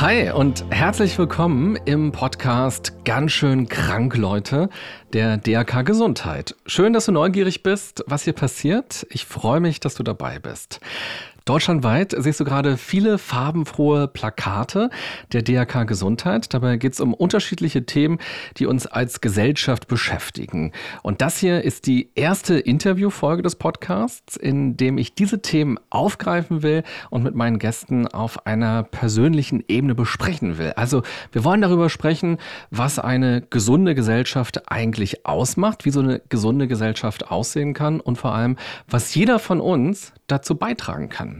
Hi und herzlich willkommen im Podcast Ganz schön krank, Leute, der DRK Gesundheit. Schön, dass du neugierig bist, was hier passiert. Ich freue mich, dass du dabei bist. Deutschlandweit siehst du gerade viele farbenfrohe Plakate der DRK Gesundheit. Dabei geht es um unterschiedliche Themen, die uns als Gesellschaft beschäftigen. Und das hier ist die erste Interviewfolge des Podcasts, in dem ich diese Themen aufgreifen will und mit meinen Gästen auf einer persönlichen Ebene besprechen will. Also wir wollen darüber sprechen, was eine gesunde Gesellschaft eigentlich ausmacht, wie so eine gesunde Gesellschaft aussehen kann und vor allem, was jeder von uns dazu beitragen kann.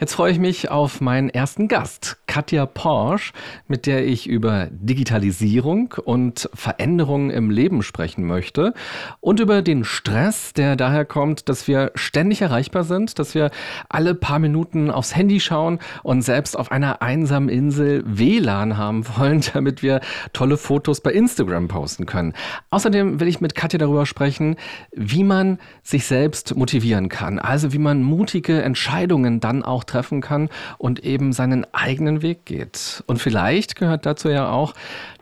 Jetzt freue ich mich auf meinen ersten Gast, Katja Porsche, mit der ich über Digitalisierung und Veränderungen im Leben sprechen möchte und über den Stress, der daher kommt, dass wir ständig erreichbar sind, dass wir alle paar Minuten aufs Handy schauen und selbst auf einer einsamen Insel WLAN haben wollen, damit wir tolle Fotos bei Instagram posten können. Außerdem will ich mit Katja darüber sprechen, wie man sich selbst motivieren kann, also wie man mutige Entscheidungen dann auch treffen kann und eben seinen eigenen Weg geht. Und vielleicht gehört dazu ja auch,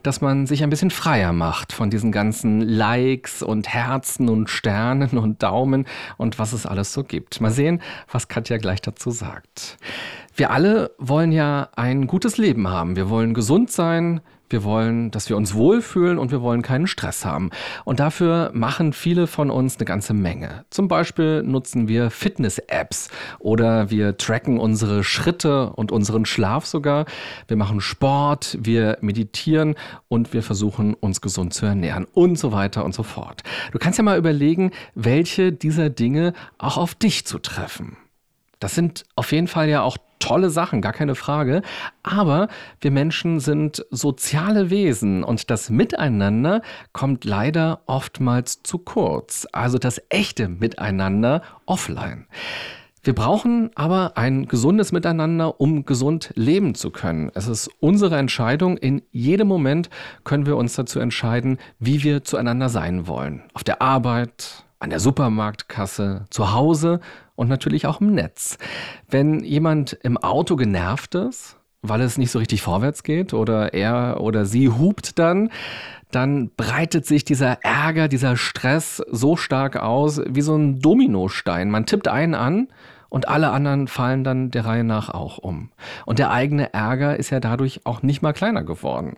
dass man sich ein bisschen freier macht von diesen ganzen Likes und Herzen und Sternen und Daumen und was es alles so gibt. Mal sehen, was Katja gleich dazu sagt. Wir alle wollen ja ein gutes Leben haben. Wir wollen gesund sein, wir wollen, dass wir uns wohlfühlen und wir wollen keinen Stress haben. Und dafür machen viele von uns eine ganze Menge. Zum Beispiel nutzen wir Fitness-Apps oder wir tracken unsere Schritte und unseren Schlaf sogar. Wir machen Sport, wir meditieren und wir versuchen, uns gesund zu ernähren und so weiter und so fort. Du kannst ja mal überlegen, welche dieser Dinge auch auf dich zu treffen. Das sind auf jeden Fall ja auch tolle Sachen, gar keine Frage. Aber wir Menschen sind soziale Wesen und das Miteinander kommt leider oftmals zu kurz. Also das echte Miteinander offline. Wir brauchen aber ein gesundes Miteinander, um gesund leben zu können. Es ist unsere Entscheidung. In jedem Moment können wir uns dazu entscheiden, wie wir zueinander sein wollen. Auf der Arbeit, an der Supermarktkasse, zu Hause und natürlich auch im Netz. Wenn jemand im Auto genervt ist, weil es nicht so richtig vorwärts geht oder er oder sie hupt dann, dann breitet sich dieser Ärger, dieser Stress so stark aus wie so ein Dominostein. Man tippt einen an und alle anderen fallen dann der Reihe nach auch um. Und der eigene Ärger ist ja dadurch auch nicht mal kleiner geworden.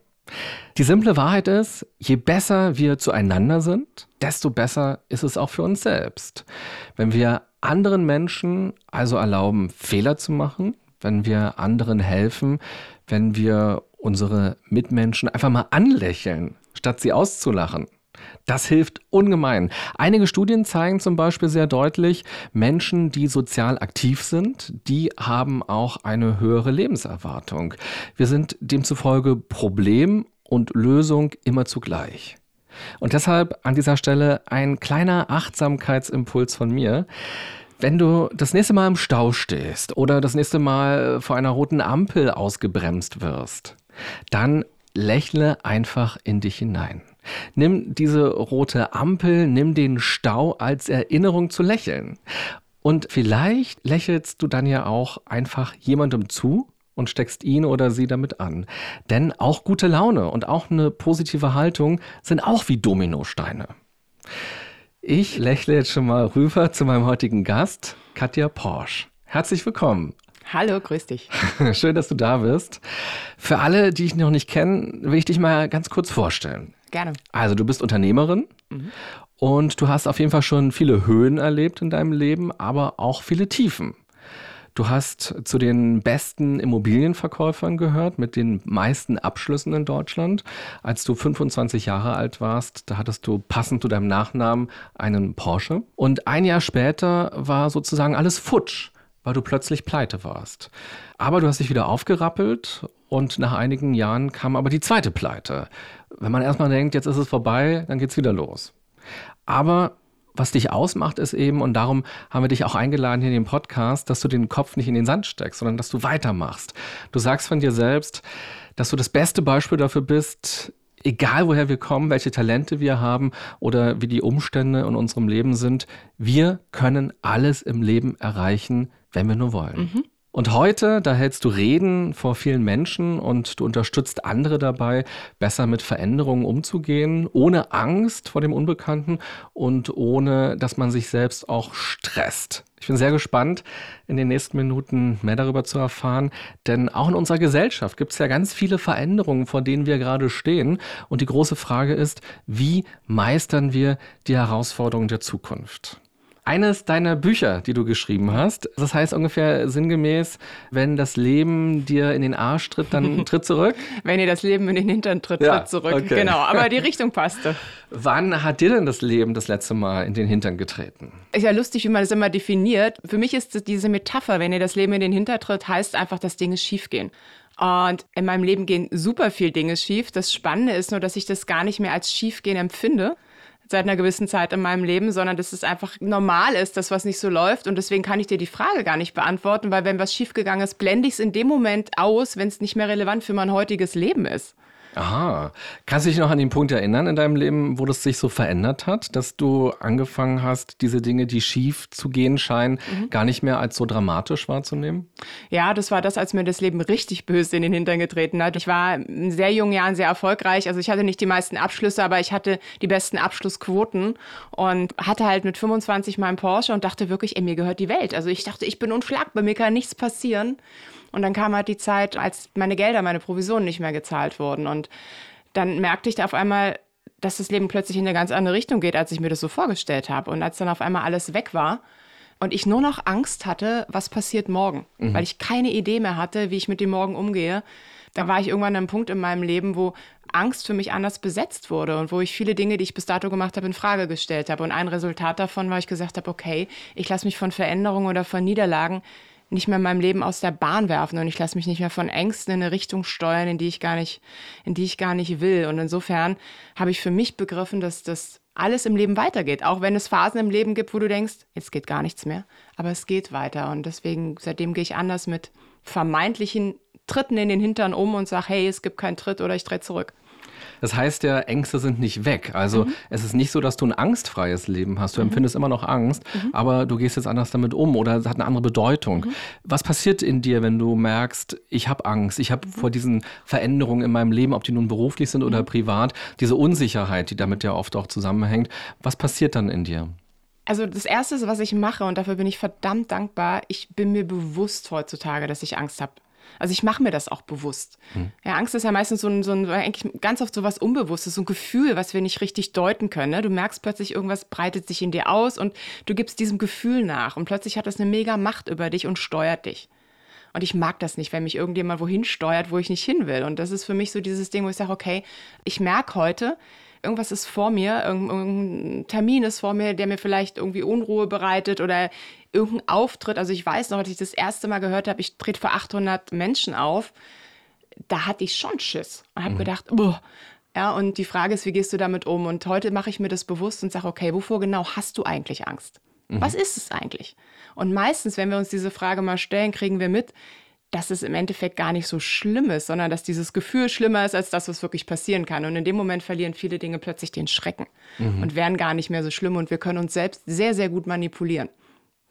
Die simple Wahrheit ist, je besser wir zueinander sind, desto besser ist es auch für uns selbst. Wenn wir anderen Menschen also erlauben, Fehler zu machen, wenn wir anderen helfen, wenn wir unsere Mitmenschen einfach mal anlächeln, statt sie auszulachen. Das hilft ungemein. Einige Studien zeigen zum Beispiel sehr deutlich, Menschen, die sozial aktiv sind, die haben auch eine höhere Lebenserwartung. Wir sind demzufolge Problem und Lösung immer zugleich. Und deshalb an dieser Stelle ein kleiner Achtsamkeitsimpuls von mir. Wenn du das nächste Mal im Stau stehst oder das nächste Mal vor einer roten Ampel ausgebremst wirst, dann lächle einfach in dich hinein. Nimm diese rote Ampel, nimm den Stau als Erinnerung zu lächeln. Und vielleicht lächelst du dann ja auch einfach jemandem zu, und steckst ihn oder sie damit an. Denn auch gute Laune und auch eine positive Haltung sind auch wie Dominosteine. Ich lächle jetzt schon mal rüber zu meinem heutigen Gast, Katja Porsche. Herzlich willkommen. Hallo, grüß dich. Schön, dass du da bist. Für alle, die ich noch nicht kenne, will ich dich mal ganz kurz vorstellen. Gerne. Also, du bist Unternehmerin mhm. und du hast auf jeden Fall schon viele Höhen erlebt in deinem Leben, aber auch viele Tiefen. Du hast zu den besten Immobilienverkäufern gehört, mit den meisten Abschlüssen in Deutschland. Als du 25 Jahre alt warst, da hattest du passend zu deinem Nachnamen einen Porsche. Und ein Jahr später war sozusagen alles futsch. weil du plötzlich pleite warst. Aber du hast dich wieder aufgerappelt und nach einigen Jahren kam aber die zweite Pleite. Wenn man erstmal denkt, jetzt ist es vorbei, dann geht es wieder los. Aber was dich ausmacht, ist eben, und darum haben wir dich auch eingeladen hier in den Podcast, dass du den Kopf nicht in den Sand steckst, sondern dass du weitermachst. Du sagst von dir selbst, dass du das beste Beispiel dafür bist, egal woher wir kommen, welche Talente wir haben oder wie die Umstände in unserem Leben sind, wir können alles im Leben erreichen, wenn wir nur wollen. Mhm. Und heute, da hältst du Reden vor vielen Menschen und du unterstützt andere dabei, besser mit Veränderungen umzugehen, ohne Angst vor dem Unbekannten und ohne, dass man sich selbst auch stresst. Ich bin sehr gespannt, in den nächsten Minuten mehr darüber zu erfahren, denn auch in unserer Gesellschaft gibt es ja ganz viele Veränderungen, vor denen wir gerade stehen. Und die große Frage ist, wie meistern wir die Herausforderungen der Zukunft? Eines deiner Bücher, die du geschrieben hast. Das heißt ungefähr sinngemäß, wenn das Leben dir in den Arsch tritt, dann tritt zurück. wenn dir das Leben in den Hintern tritt, ja, tritt zurück. Okay. Genau, aber die Richtung passte. Wann hat dir denn das Leben das letzte Mal in den Hintern getreten? Ist ja lustig, wie man das immer definiert. Für mich ist diese Metapher, wenn dir das Leben in den Hintern tritt, heißt einfach, dass Dinge schiefgehen. Und in meinem Leben gehen super viele Dinge schief. Das Spannende ist nur, dass ich das gar nicht mehr als schiefgehen empfinde, seit einer gewissen Zeit in meinem Leben, sondern dass es einfach normal ist, dass was nicht so läuft. Und deswegen kann ich dir die Frage gar nicht beantworten, weil wenn was schiefgegangen ist, blende ich es in dem Moment aus, wenn es nicht mehr relevant für mein heutiges Leben ist. Aha. Kannst du dich noch an den Punkt erinnern in deinem Leben, wo das sich so verändert hat, dass du angefangen hast, diese Dinge, die schief zu gehen scheinen, mhm. gar nicht mehr als so dramatisch wahrzunehmen? Ja, das war das, als mir das Leben richtig böse in den Hintern getreten hat. Ich war in sehr jungen Jahren sehr erfolgreich. Also ich hatte nicht die meisten Abschlüsse, aber ich hatte die besten Abschlussquoten und hatte halt mit 25 meinen Porsche und dachte wirklich, ey, mir gehört die Welt. Also ich dachte, ich bin unschlagbar, mir kann nichts passieren. Und dann kam halt die Zeit, als meine Gelder, meine Provisionen nicht mehr gezahlt wurden. Und dann merkte ich da auf einmal, dass das Leben plötzlich in eine ganz andere Richtung geht, als ich mir das so vorgestellt habe. Und als dann auf einmal alles weg war und ich nur noch Angst hatte, was passiert morgen, mhm. weil ich keine Idee mehr hatte, wie ich mit dem Morgen umgehe, da war ich irgendwann an einem Punkt in meinem Leben, wo Angst für mich anders besetzt wurde und wo ich viele Dinge, die ich bis dato gemacht habe, in Frage gestellt habe. Und ein Resultat davon war, ich gesagt habe, okay, ich lasse mich von Veränderungen oder von Niederlagen nicht mehr in meinem Leben aus der Bahn werfen und ich lasse mich nicht mehr von Ängsten in eine Richtung steuern, in die ich gar nicht, in die ich gar nicht will. Und insofern habe ich für mich begriffen, dass das alles im Leben weitergeht. Auch wenn es Phasen im Leben gibt, wo du denkst, jetzt geht gar nichts mehr. Aber es geht weiter. Und deswegen, seitdem gehe ich anders mit vermeintlichen Tritten in den Hintern um und sage, hey, es gibt keinen Tritt oder ich drehe zurück. Das heißt ja, Ängste sind nicht weg. Also mhm. es ist nicht so, dass du ein angstfreies Leben hast. Du mhm. empfindest immer noch Angst, mhm. aber du gehst jetzt anders damit um oder es hat eine andere Bedeutung. Mhm. Was passiert in dir, wenn du merkst, ich habe Angst, ich habe mhm. vor diesen Veränderungen in meinem Leben, ob die nun beruflich sind oder mhm. privat, diese Unsicherheit, die damit ja oft auch zusammenhängt. Was passiert dann in dir? Also das Erste, was ich mache, und dafür bin ich verdammt dankbar, ich bin mir bewusst heutzutage, dass ich Angst habe. Also ich mache mir das auch bewusst. Hm. Ja, Angst ist ja meistens so ein, so ein, eigentlich ganz oft so was Unbewusstes, so ein Gefühl, was wir nicht richtig deuten können. Ne? Du merkst plötzlich, irgendwas breitet sich in dir aus und du gibst diesem Gefühl nach und plötzlich hat das eine mega Macht über dich und steuert dich. Und ich mag das nicht, wenn mich irgendjemand wohin steuert, wo ich nicht hin will. Und das ist für mich so dieses Ding, wo ich sage, okay, ich merke heute, irgendwas ist vor mir, irgendein Termin ist vor mir, der mir vielleicht irgendwie Unruhe bereitet oder irgendein Auftritt. Also ich weiß noch, als ich das erste Mal gehört habe, ich trete vor 800 Menschen auf, da hatte ich schon Schiss und habe mhm. gedacht, boah. Ja, und die Frage ist, wie gehst du damit um? Und heute mache ich mir das bewusst und sage, okay, wovor genau hast du eigentlich Angst? Mhm. Was ist es eigentlich? Und meistens, wenn wir uns diese Frage mal stellen, kriegen wir mit, dass es im Endeffekt gar nicht so schlimm ist, sondern dass dieses Gefühl schlimmer ist als das, was wirklich passieren kann. Und in dem Moment verlieren viele Dinge plötzlich den Schrecken mhm. und werden gar nicht mehr so schlimm. Und wir können uns selbst sehr, sehr gut manipulieren.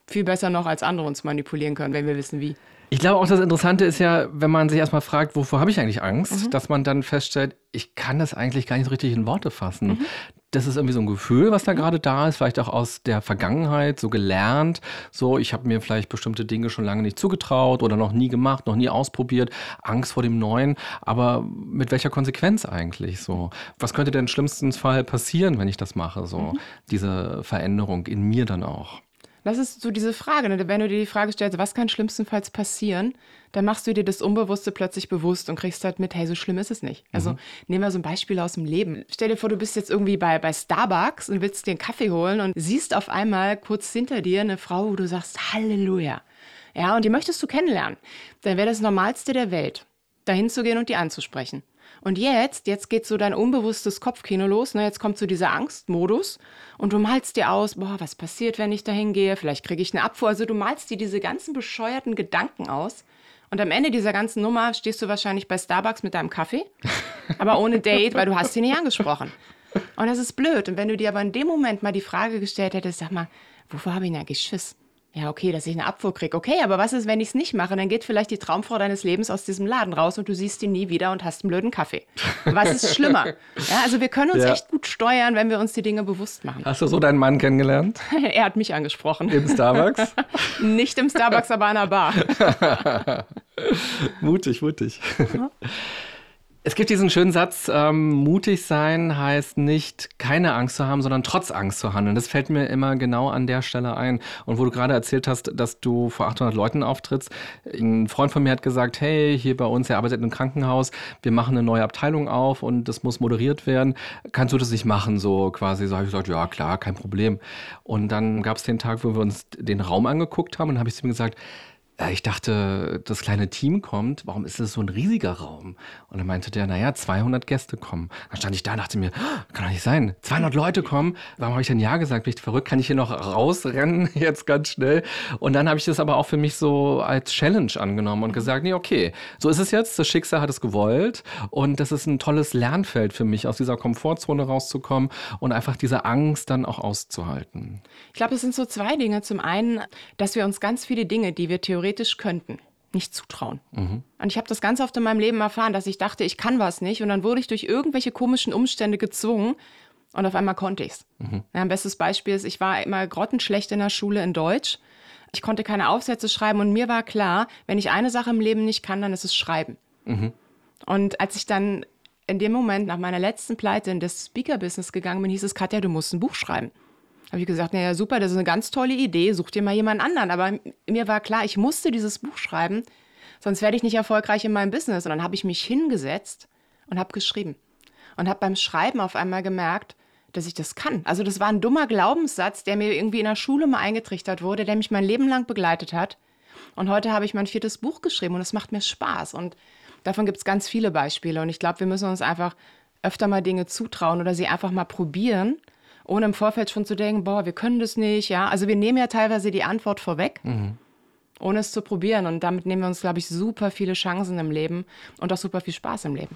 Viel besser noch, als andere uns manipulieren können, wenn wir wissen, wie. Ich glaube auch, das Interessante ist ja, wenn man sich erstmal fragt, wovor habe ich eigentlich Angst, mhm. dass man dann feststellt, ich kann das eigentlich gar nicht so richtig in Worte fassen. Mhm das ist irgendwie so ein Gefühl, was da gerade da ist, vielleicht auch aus der Vergangenheit so gelernt. So, ich habe mir vielleicht bestimmte Dinge schon lange nicht zugetraut oder noch nie gemacht, noch nie ausprobiert, Angst vor dem Neuen. Aber mit welcher Konsequenz eigentlich so? Was könnte denn schlimmstens Fall passieren, wenn ich das mache? So, mhm. diese Veränderung in mir dann auch. Das ist so diese Frage, ne? wenn du dir die Frage stellst, was kann schlimmstenfalls passieren, dann machst du dir das Unbewusste plötzlich bewusst und kriegst halt mit, hey, so schlimm ist es nicht. Also mhm. nehmen wir so ein Beispiel aus dem Leben. Stell dir vor, du bist jetzt irgendwie bei, bei Starbucks und willst dir einen Kaffee holen und siehst auf einmal kurz hinter dir eine Frau, wo du sagst, Halleluja. Ja, und die möchtest du kennenlernen. Dann wäre das Normalste der Welt, dahin zu gehen und die anzusprechen. Und jetzt, jetzt geht so dein unbewusstes Kopfkino los. Ne? Jetzt kommt so dieser Angstmodus und du malst dir aus, boah, was passiert, wenn ich dahin gehe? Vielleicht kriege ich eine Abfuhr. Also du malst dir diese ganzen bescheuerten Gedanken aus. Und am Ende dieser ganzen Nummer stehst du wahrscheinlich bei Starbucks mit deinem Kaffee, aber ohne Date, weil du hast sie nicht angesprochen. Und das ist blöd. Und wenn du dir aber in dem Moment mal die Frage gestellt hättest, sag mal, wovor habe ich denn eigentlich Schiss? Ja, okay, dass ich eine Abfuhr kriege. Okay, aber was ist, wenn ich es nicht mache? Dann geht vielleicht die Traumfrau deines Lebens aus diesem Laden raus und du siehst ihn nie wieder und hast einen blöden Kaffee. Was ist schlimmer? Ja, also wir können uns ja. echt gut steuern, wenn wir uns die Dinge bewusst machen. Hast du so deinen Mann kennengelernt? er hat mich angesprochen. Im Starbucks? nicht im Starbucks, aber an einer Bar. mutig, mutig. Es gibt diesen schönen Satz, ähm, mutig sein heißt nicht keine Angst zu haben, sondern trotz Angst zu handeln. Das fällt mir immer genau an der Stelle ein. Und wo du gerade erzählt hast, dass du vor 800 Leuten auftrittst, ein Freund von mir hat gesagt, hey, hier bei uns, er arbeitet einem Krankenhaus, wir machen eine neue Abteilung auf und das muss moderiert werden. Kannst du das nicht machen? So quasi, so habe ich gesagt, ja klar, kein Problem. Und dann gab es den Tag, wo wir uns den Raum angeguckt haben und habe ich zu ihm gesagt, ich dachte, das kleine Team kommt, warum ist das so ein riesiger Raum? Und dann meinte der, naja, 200 Gäste kommen. Dann stand ich da und dachte mir, oh, kann doch nicht sein, 200 Leute kommen, warum habe ich denn Ja gesagt? Bin ich verrückt? Kann ich hier noch rausrennen jetzt ganz schnell? Und dann habe ich das aber auch für mich so als Challenge angenommen und gesagt, nee, okay, so ist es jetzt, das Schicksal hat es gewollt und das ist ein tolles Lernfeld für mich, aus dieser Komfortzone rauszukommen und einfach diese Angst dann auch auszuhalten. Ich glaube, es sind so zwei Dinge. Zum einen, dass wir uns ganz viele Dinge, die wir theoretisch theoretisch könnten, nicht zutrauen. Mhm. Und ich habe das ganz oft in meinem Leben erfahren, dass ich dachte, ich kann was nicht. Und dann wurde ich durch irgendwelche komischen Umstände gezwungen und auf einmal konnte ich es. Mhm. Ja, ein bestes Beispiel ist, ich war immer grottenschlecht in der Schule in Deutsch. Ich konnte keine Aufsätze schreiben und mir war klar, wenn ich eine Sache im Leben nicht kann, dann ist es Schreiben. Mhm. Und als ich dann in dem Moment nach meiner letzten Pleite in das Speaker-Business gegangen bin, hieß es, Katja, du musst ein Buch schreiben habe ich gesagt, naja, super, das ist eine ganz tolle Idee, such dir mal jemand anderen. Aber mir war klar, ich musste dieses Buch schreiben, sonst werde ich nicht erfolgreich in meinem Business. Und dann habe ich mich hingesetzt und habe geschrieben. Und habe beim Schreiben auf einmal gemerkt, dass ich das kann. Also das war ein dummer Glaubenssatz, der mir irgendwie in der Schule mal eingetrichtert wurde, der mich mein Leben lang begleitet hat. Und heute habe ich mein viertes Buch geschrieben und es macht mir Spaß. Und davon gibt es ganz viele Beispiele. Und ich glaube, wir müssen uns einfach öfter mal Dinge zutrauen oder sie einfach mal probieren ohne im Vorfeld schon zu denken, boah, wir können das nicht, ja. Also wir nehmen ja teilweise die Antwort vorweg. Mhm. Ohne es zu probieren. Und damit nehmen wir uns, glaube ich, super viele Chancen im Leben und auch super viel Spaß im Leben.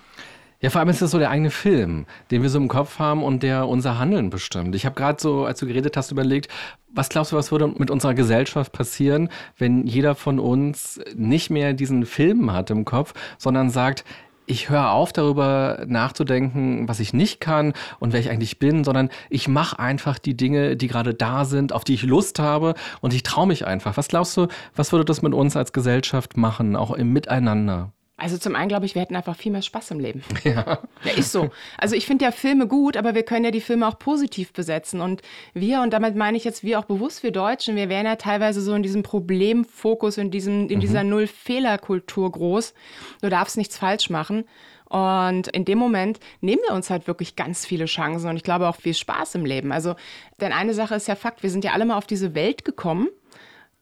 Ja, vor allem ist das so der eigene Film, den wir so im Kopf haben und der unser Handeln bestimmt. Ich habe gerade so, als du geredet hast, überlegt, was glaubst du, was würde mit unserer Gesellschaft passieren, wenn jeder von uns nicht mehr diesen Film hat im Kopf, sondern sagt, ich höre auf, darüber nachzudenken, was ich nicht kann und wer ich eigentlich bin, sondern ich mache einfach die Dinge, die gerade da sind, auf die ich Lust habe und ich traue mich einfach. Was glaubst du, was würde das mit uns als Gesellschaft machen, auch im Miteinander? Also zum einen glaube ich, wir hätten einfach viel mehr Spaß im Leben. Ja. ja ist so. Also ich finde ja Filme gut, aber wir können ja die Filme auch positiv besetzen. Und wir, und damit meine ich jetzt wir auch bewusst, wir Deutschen, wir wären ja teilweise so in diesem Problemfokus, in, diesem, in mhm. dieser Null-Fehler-Kultur groß. Du darfst nichts falsch machen. Und in dem Moment nehmen wir uns halt wirklich ganz viele Chancen und ich glaube auch viel Spaß im Leben. Also, denn eine Sache ist ja Fakt, wir sind ja alle mal auf diese Welt gekommen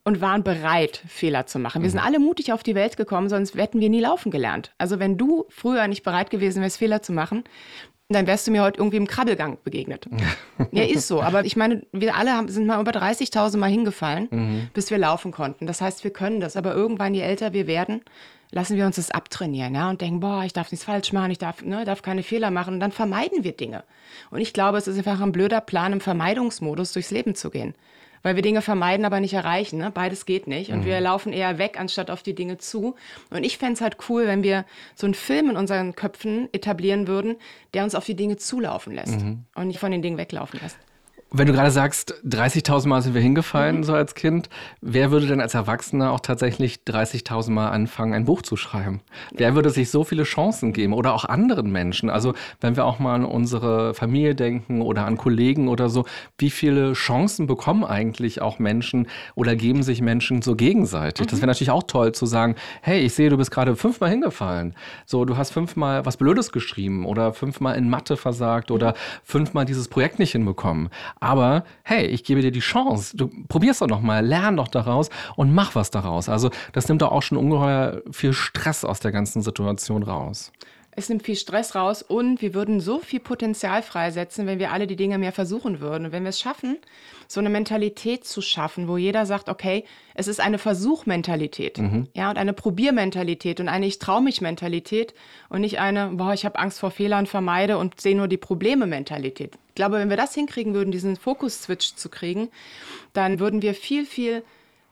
und waren bereit, Fehler zu machen. Wir sind mhm. alle mutig auf die Welt gekommen, sonst hätten wir nie laufen gelernt. Also wenn du früher nicht bereit gewesen wärst, Fehler zu machen, dann wärst du mir heute irgendwie im Krabbelgang begegnet. ja, ist so. Aber ich meine, wir alle haben, sind mal über 30.000 Mal hingefallen, mhm. bis wir laufen konnten. Das heißt, wir können das. Aber irgendwann, je älter wir werden, lassen wir uns das abtrainieren ja, und denken, boah, ich darf nichts falsch machen, ich darf, ne, darf keine Fehler machen. Und dann vermeiden wir Dinge. Und ich glaube, es ist einfach ein blöder Plan, im Vermeidungsmodus durchs Leben zu gehen weil wir Dinge vermeiden, aber nicht erreichen. Ne? Beides geht nicht. Und mhm. wir laufen eher weg, anstatt auf die Dinge zu. Und ich fände es halt cool, wenn wir so einen Film in unseren Köpfen etablieren würden, der uns auf die Dinge zulaufen lässt mhm. und nicht von den Dingen weglaufen lässt. Wenn du gerade sagst, 30.000 Mal sind wir hingefallen, mhm. so als Kind, wer würde denn als Erwachsener auch tatsächlich 30.000 Mal anfangen, ein Buch zu schreiben? Wer würde sich so viele Chancen geben oder auch anderen Menschen? Also, wenn wir auch mal an unsere Familie denken oder an Kollegen oder so, wie viele Chancen bekommen eigentlich auch Menschen oder geben sich Menschen so gegenseitig? Mhm. Das wäre natürlich auch toll zu sagen, hey, ich sehe, du bist gerade fünfmal hingefallen. So, du hast fünfmal was Blödes geschrieben oder fünfmal in Mathe versagt oder fünfmal dieses Projekt nicht hinbekommen Aber hey, ich gebe dir die Chance. Du probierst doch nochmal, lern doch daraus und mach was daraus. Also das nimmt doch auch schon ungeheuer viel Stress aus der ganzen Situation raus. Es nimmt viel Stress raus und wir würden so viel Potenzial freisetzen, wenn wir alle die Dinge mehr versuchen würden. Und wenn wir es schaffen, so eine Mentalität zu schaffen, wo jeder sagt, okay, es ist eine Versuchmentalität, mhm. ja, und eine Probiermentalität und eine Ich traue mich Mentalität und nicht eine, boah, ich habe Angst vor Fehlern, vermeide und sehe nur die Probleme Mentalität. Ich glaube, wenn wir das hinkriegen würden, diesen Fokus-Switch zu kriegen, dann würden wir viel, viel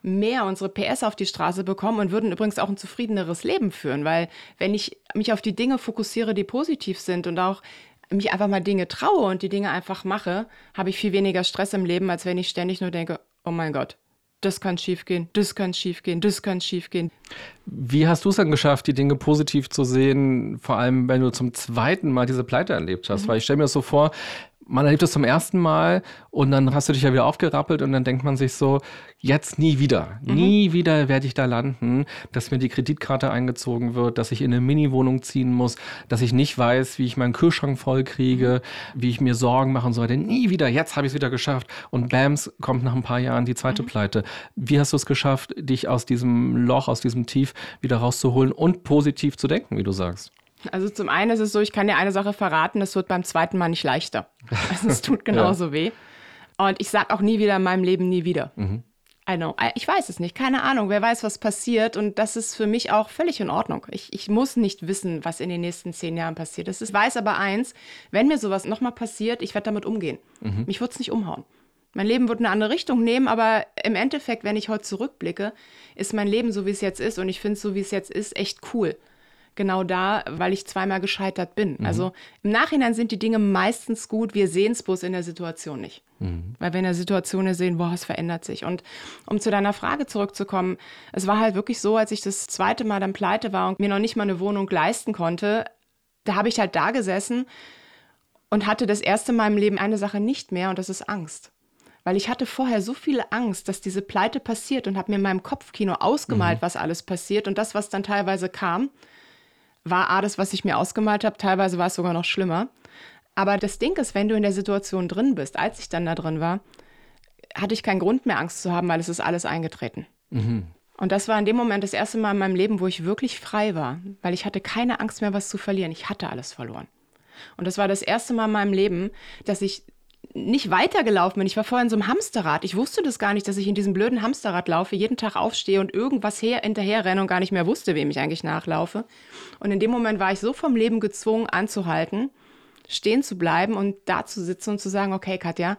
mehr unsere PS auf die Straße bekommen und würden übrigens auch ein zufriedeneres Leben führen, weil wenn ich mich auf die Dinge fokussiere, die positiv sind und auch mich einfach mal Dinge traue und die Dinge einfach mache, habe ich viel weniger Stress im Leben, als wenn ich ständig nur denke, oh mein Gott, das kann schiefgehen, das kann schiefgehen, das kann schiefgehen. Wie hast du es dann geschafft, die Dinge positiv zu sehen, vor allem wenn du zum zweiten Mal diese Pleite erlebt hast? Mhm. Weil ich stelle mir das so vor, man erlebt es zum ersten Mal und dann hast du dich ja wieder aufgerappelt und dann denkt man sich so, jetzt nie wieder, mhm. nie wieder werde ich da landen, dass mir die Kreditkarte eingezogen wird, dass ich in eine Mini-Wohnung ziehen muss, dass ich nicht weiß, wie ich meinen Kühlschrank voll kriege, wie ich mir Sorgen machen sollte. Nie wieder, jetzt habe ich es wieder geschafft. Und Bams kommt nach ein paar Jahren die zweite mhm. Pleite. Wie hast du es geschafft, dich aus diesem Loch, aus diesem Tief wieder rauszuholen und positiv zu denken, wie du sagst? Also zum einen ist es so, ich kann dir eine Sache verraten, es wird beim zweiten Mal nicht leichter. Also es tut genauso ja. weh. Und ich sage auch nie wieder in meinem Leben nie wieder. Mhm. I know. Ich weiß es nicht, keine Ahnung. Wer weiß, was passiert. Und das ist für mich auch völlig in Ordnung. Ich, ich muss nicht wissen, was in den nächsten zehn Jahren passiert. Ich weiß aber eins, wenn mir sowas nochmal passiert, ich werde damit umgehen. Mhm. Mich wird es nicht umhauen. Mein Leben wird eine andere Richtung nehmen, aber im Endeffekt, wenn ich heute zurückblicke, ist mein Leben so, wie es jetzt ist. Und ich finde es so, wie es jetzt ist, echt cool genau da, weil ich zweimal gescheitert bin. Mhm. Also im Nachhinein sind die Dinge meistens gut, wir sehen es bloß in der Situation nicht. Mhm. Weil wir in der Situation sehen, boah, es verändert sich. Und um zu deiner Frage zurückzukommen, es war halt wirklich so, als ich das zweite Mal dann pleite war und mir noch nicht mal eine Wohnung leisten konnte, da habe ich halt da gesessen und hatte das erste Mal im Leben eine Sache nicht mehr und das ist Angst weil ich hatte vorher so viel Angst, dass diese Pleite passiert und habe mir in meinem Kopfkino ausgemalt, mhm. was alles passiert und das, was dann teilweise kam, war A, das, was ich mir ausgemalt habe, teilweise war es sogar noch schlimmer. Aber das Ding ist, wenn du in der Situation drin bist, als ich dann da drin war, hatte ich keinen Grund mehr Angst zu haben, weil es ist alles eingetreten. Mhm. Und das war in dem Moment das erste Mal in meinem Leben, wo ich wirklich frei war, weil ich hatte keine Angst mehr, was zu verlieren. Ich hatte alles verloren. Und das war das erste Mal in meinem Leben, dass ich nicht weitergelaufen bin. Ich war vorher in so einem Hamsterrad. Ich wusste das gar nicht, dass ich in diesem blöden Hamsterrad laufe, jeden Tag aufstehe und irgendwas her hinterher renne und gar nicht mehr wusste, wem ich eigentlich nachlaufe. Und in dem Moment war ich so vom Leben gezwungen, anzuhalten, stehen zu bleiben und da zu sitzen und zu sagen, okay, Katja,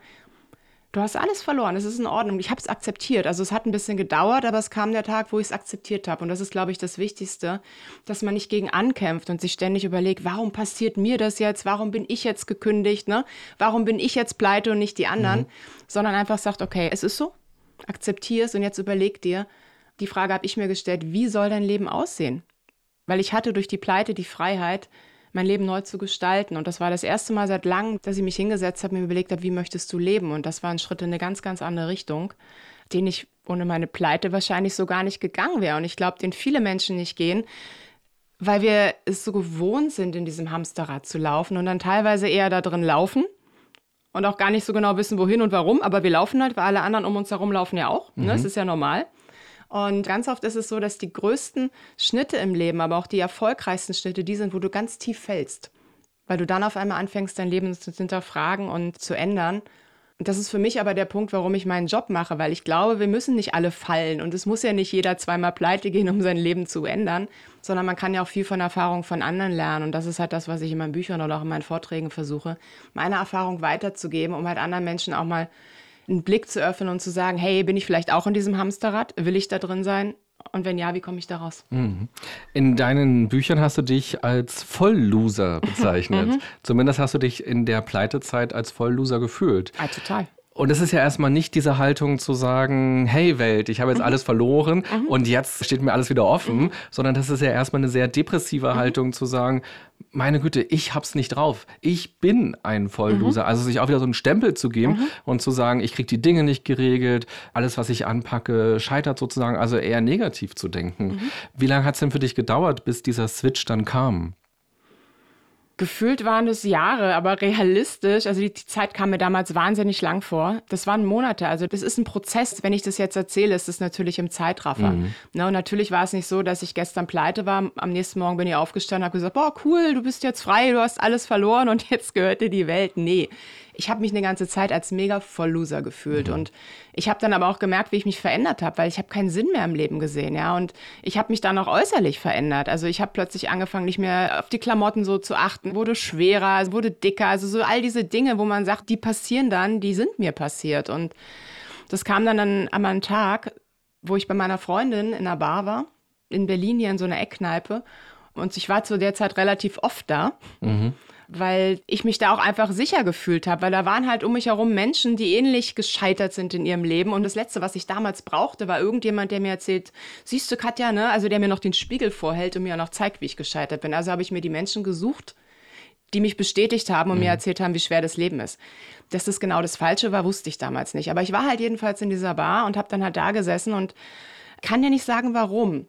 du hast alles verloren, es ist in Ordnung. Ich habe es akzeptiert. Also es hat ein bisschen gedauert, aber es kam der Tag, wo ich es akzeptiert habe. Und das ist, glaube ich, das Wichtigste, dass man nicht gegen ankämpft und sich ständig überlegt, warum passiert mir das jetzt? Warum bin ich jetzt gekündigt? Ne? Warum bin ich jetzt pleite und nicht die anderen? Mhm. Sondern einfach sagt, okay, es ist so, akzeptier es und jetzt überleg dir, die Frage habe ich mir gestellt, wie soll dein Leben aussehen? Weil ich hatte durch die Pleite die Freiheit, mein Leben neu zu gestalten. Und das war das erste Mal seit langem, dass ich mich hingesetzt habe, mir überlegt habe, wie möchtest du leben? Und das war ein Schritt in eine ganz, ganz andere Richtung, den ich ohne meine Pleite wahrscheinlich so gar nicht gegangen wäre. Und ich glaube, den viele Menschen nicht gehen, weil wir es so gewohnt sind, in diesem Hamsterrad zu laufen und dann teilweise eher da drin laufen und auch gar nicht so genau wissen, wohin und warum. Aber wir laufen halt, weil alle anderen um uns herum laufen ja auch. Mhm. Ne? Das ist ja normal. Und ganz oft ist es so, dass die größten Schnitte im Leben, aber auch die erfolgreichsten Schnitte, die sind, wo du ganz tief fällst. Weil du dann auf einmal anfängst, dein Leben zu hinterfragen und zu ändern. Und das ist für mich aber der Punkt, warum ich meinen Job mache, weil ich glaube, wir müssen nicht alle fallen und es muss ja nicht jeder zweimal pleite gehen, um sein Leben zu ändern, sondern man kann ja auch viel von Erfahrungen von anderen lernen und das ist halt das, was ich in meinen Büchern oder auch in meinen Vorträgen versuche, meine Erfahrung weiterzugeben, um halt anderen Menschen auch mal einen Blick zu öffnen und zu sagen, hey, bin ich vielleicht auch in diesem Hamsterrad? Will ich da drin sein? Und wenn ja, wie komme ich da raus? Mhm. In deinen Büchern hast du dich als Vollloser bezeichnet. mhm. Zumindest hast du dich in der Pleitezeit als Vollloser gefühlt. Ah, total. Und es ist ja erstmal nicht diese Haltung zu sagen, hey Welt, ich habe jetzt mhm. alles verloren mhm. und jetzt steht mir alles wieder offen, mhm. sondern das ist ja erstmal eine sehr depressive mhm. Haltung zu sagen, meine Güte, ich hab's nicht drauf. Ich bin ein Vollloser. Mhm. Also sich auch wieder so einen Stempel zu geben mhm. und zu sagen, ich kriege die Dinge nicht geregelt, alles, was ich anpacke, scheitert sozusagen, also eher negativ zu denken. Wie lange hat es denn für dich gedauert, bis dieser Switch dann kam? Gefühlt waren es Jahre, aber realistisch, also die, die, Zeit kam mir damals wahnsinnig lang vor. Das waren Monate, also das ist ein Prozess. Wenn ich das jetzt erzähle, ist es natürlich im Zeitraffer. Mhm. Na, und natürlich war es nicht so, dass ich gestern pleite war. Am nächsten Morgen bin ich aufgestanden und habe gesagt, boah, cool, du bist jetzt frei, du hast alles verloren und jetzt gehört dir die Welt. Nee, ich habe mich eine ganze Zeit als mega voll Loser gefühlt. Mhm. und ich habe dann aber auch gemerkt, wie ich mich verändert habe, weil ich habe keinen Sinn mehr im Leben gesehen, ja, und ich habe mich dann auch äußerlich verändert. Also ich habe plötzlich angefangen, nicht mehr auf die Klamotten so zu achten, wurde schwerer, wurde dicker, also so all diese Dinge, wo man sagt, die passieren dann, die sind mir passiert. Und das kam dann an, an einem Tag, wo ich bei meiner Freundin in einer Bar war, in Berlin hier in so einer Eckkneipe. Und ich war zu der Zeit relativ oft da. Mhm weil ich mich da auch einfach sicher gefühlt habe, weil da waren halt um mich herum Menschen, die ähnlich gescheitert sind in ihrem Leben. Und das Letzte, was ich damals brauchte, war irgendjemand, der mir erzählt, siehst du, Katja, ne? Also der mir noch den Spiegel vorhält und mir auch noch zeigt, wie ich gescheitert bin. Also habe ich mir die Menschen gesucht, die mich bestätigt haben und mhm. mir erzählt haben, wie schwer das Leben ist. Dass das genau das Falsche war, wusste ich damals nicht. Aber ich war halt jedenfalls in dieser Bar und habe dann halt da gesessen und kann ja nicht sagen, warum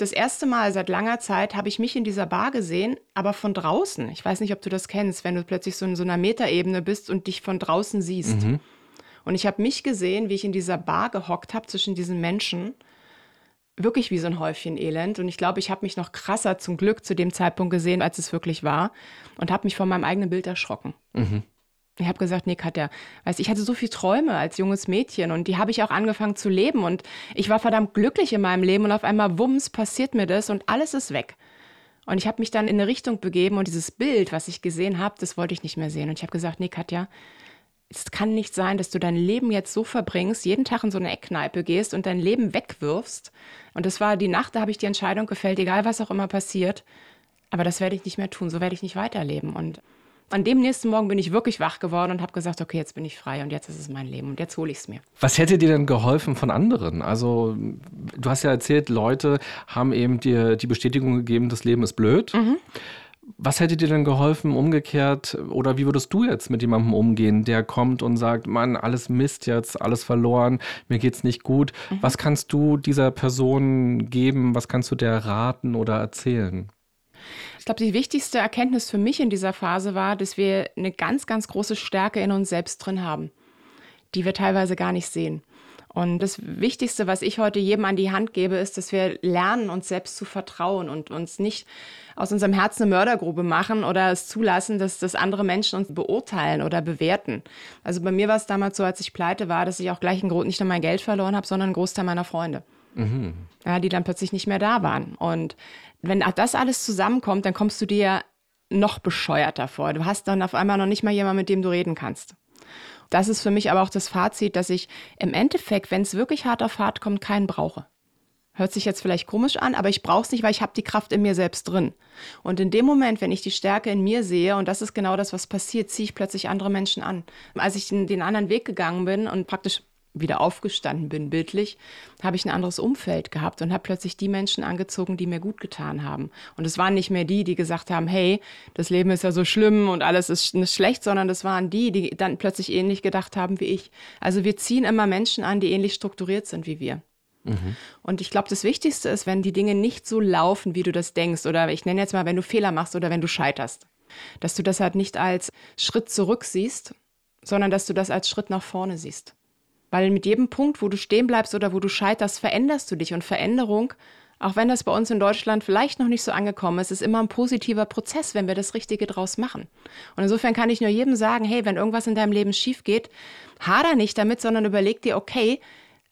das erste Mal seit langer Zeit habe ich mich in dieser Bar gesehen, aber von draußen. Ich weiß nicht, ob du das kennst, wenn du plötzlich so in so einer Metaebene bist und dich von draußen siehst. Mhm. Und ich habe mich gesehen, wie ich in dieser Bar gehockt habe zwischen diesen Menschen. Wirklich wie so ein Häufchen Elend. Und ich glaube, ich habe mich noch krasser zum Glück zu dem Zeitpunkt gesehen, als es wirklich war. Und habe mich von meinem eigenen Bild erschrocken. Mhm. Ich habe gesagt, nee, Katja, weißt, ich hatte so viele Träume als junges Mädchen und die habe ich auch angefangen zu leben und ich war verdammt glücklich in meinem Leben und auf einmal, wumms, passiert mir das und alles ist weg. Und ich habe mich dann in eine Richtung begeben und dieses Bild, was ich gesehen habe, das wollte ich nicht mehr sehen. Und ich habe gesagt, nee, Katja, es kann nicht sein, dass du dein Leben jetzt so verbringst, jeden Tag in so eine Eckkneipe gehst und dein Leben wegwirfst. Und das war die Nacht, da habe ich die Entscheidung gefällt, egal was auch immer passiert. Aber das werde ich nicht mehr tun, so werde ich nicht weiterleben. Und an dem nächsten Morgen bin ich wirklich wach geworden und habe gesagt, okay, jetzt bin ich frei und jetzt ist es mein Leben und jetzt hole ich es mir. Was hätte dir denn geholfen von anderen? Also du hast ja erzählt, Leute haben eben dir die Bestätigung gegeben, das Leben ist blöd. Mhm. Was hätte dir denn geholfen, umgekehrt, oder wie würdest du jetzt mit jemandem umgehen, der kommt und sagt, Mann, alles Mist jetzt, alles verloren, mir geht's nicht gut. Mhm. Was kannst du dieser Person geben? Was kannst du der raten oder erzählen? Ich glaube, die wichtigste Erkenntnis für mich in dieser Phase war, dass wir eine ganz, ganz große Stärke in uns selbst drin haben, die wir teilweise gar nicht sehen. Und das Wichtigste, was ich heute jedem an die Hand gebe, ist, dass wir lernen, uns selbst zu vertrauen und uns nicht aus unserem Herzen eine Mördergrube machen oder es zulassen, dass, dass andere Menschen uns beurteilen oder bewerten. Also bei mir war es damals so, als ich pleite war, dass ich auch gleich einen, nicht nur mein Geld verloren habe, sondern einen Großteil meiner Freunde. Mhm. Ja, die dann plötzlich nicht mehr da waren. Und wenn das alles zusammenkommt, dann kommst du dir noch bescheuerter vor. Du hast dann auf einmal noch nicht mal jemanden, mit dem du reden kannst. Das ist für mich aber auch das Fazit, dass ich im Endeffekt, wenn es wirklich hart auf hart kommt, keinen brauche. Hört sich jetzt vielleicht komisch an, aber ich brauche es nicht, weil ich habe die Kraft in mir selbst drin. Und in dem Moment, wenn ich die Stärke in mir sehe, und das ist genau das, was passiert, ziehe ich plötzlich andere Menschen an. Als ich den, den anderen Weg gegangen bin und praktisch wieder aufgestanden bin, bildlich, habe ich ein anderes Umfeld gehabt und habe plötzlich die Menschen angezogen, die mir gut getan haben. Und es waren nicht mehr die, die gesagt haben, hey, das Leben ist ja so schlimm und alles ist schlecht, sondern das waren die, die dann plötzlich ähnlich gedacht haben wie ich. Also wir ziehen immer Menschen an, die ähnlich strukturiert sind wie wir. Mhm. Und ich glaube, das Wichtigste ist, wenn die Dinge nicht so laufen, wie du das denkst, oder ich nenne jetzt mal, wenn du Fehler machst oder wenn du scheiterst, dass du das halt nicht als Schritt zurück siehst, sondern dass du das als Schritt nach vorne siehst. Weil mit jedem Punkt, wo du stehen bleibst oder wo du scheiterst, veränderst du dich. Und Veränderung, auch wenn das bei uns in Deutschland vielleicht noch nicht so angekommen ist, ist immer ein positiver Prozess, wenn wir das Richtige draus machen. Und insofern kann ich nur jedem sagen, hey, wenn irgendwas in deinem Leben schief geht, hader nicht damit, sondern überleg dir, okay,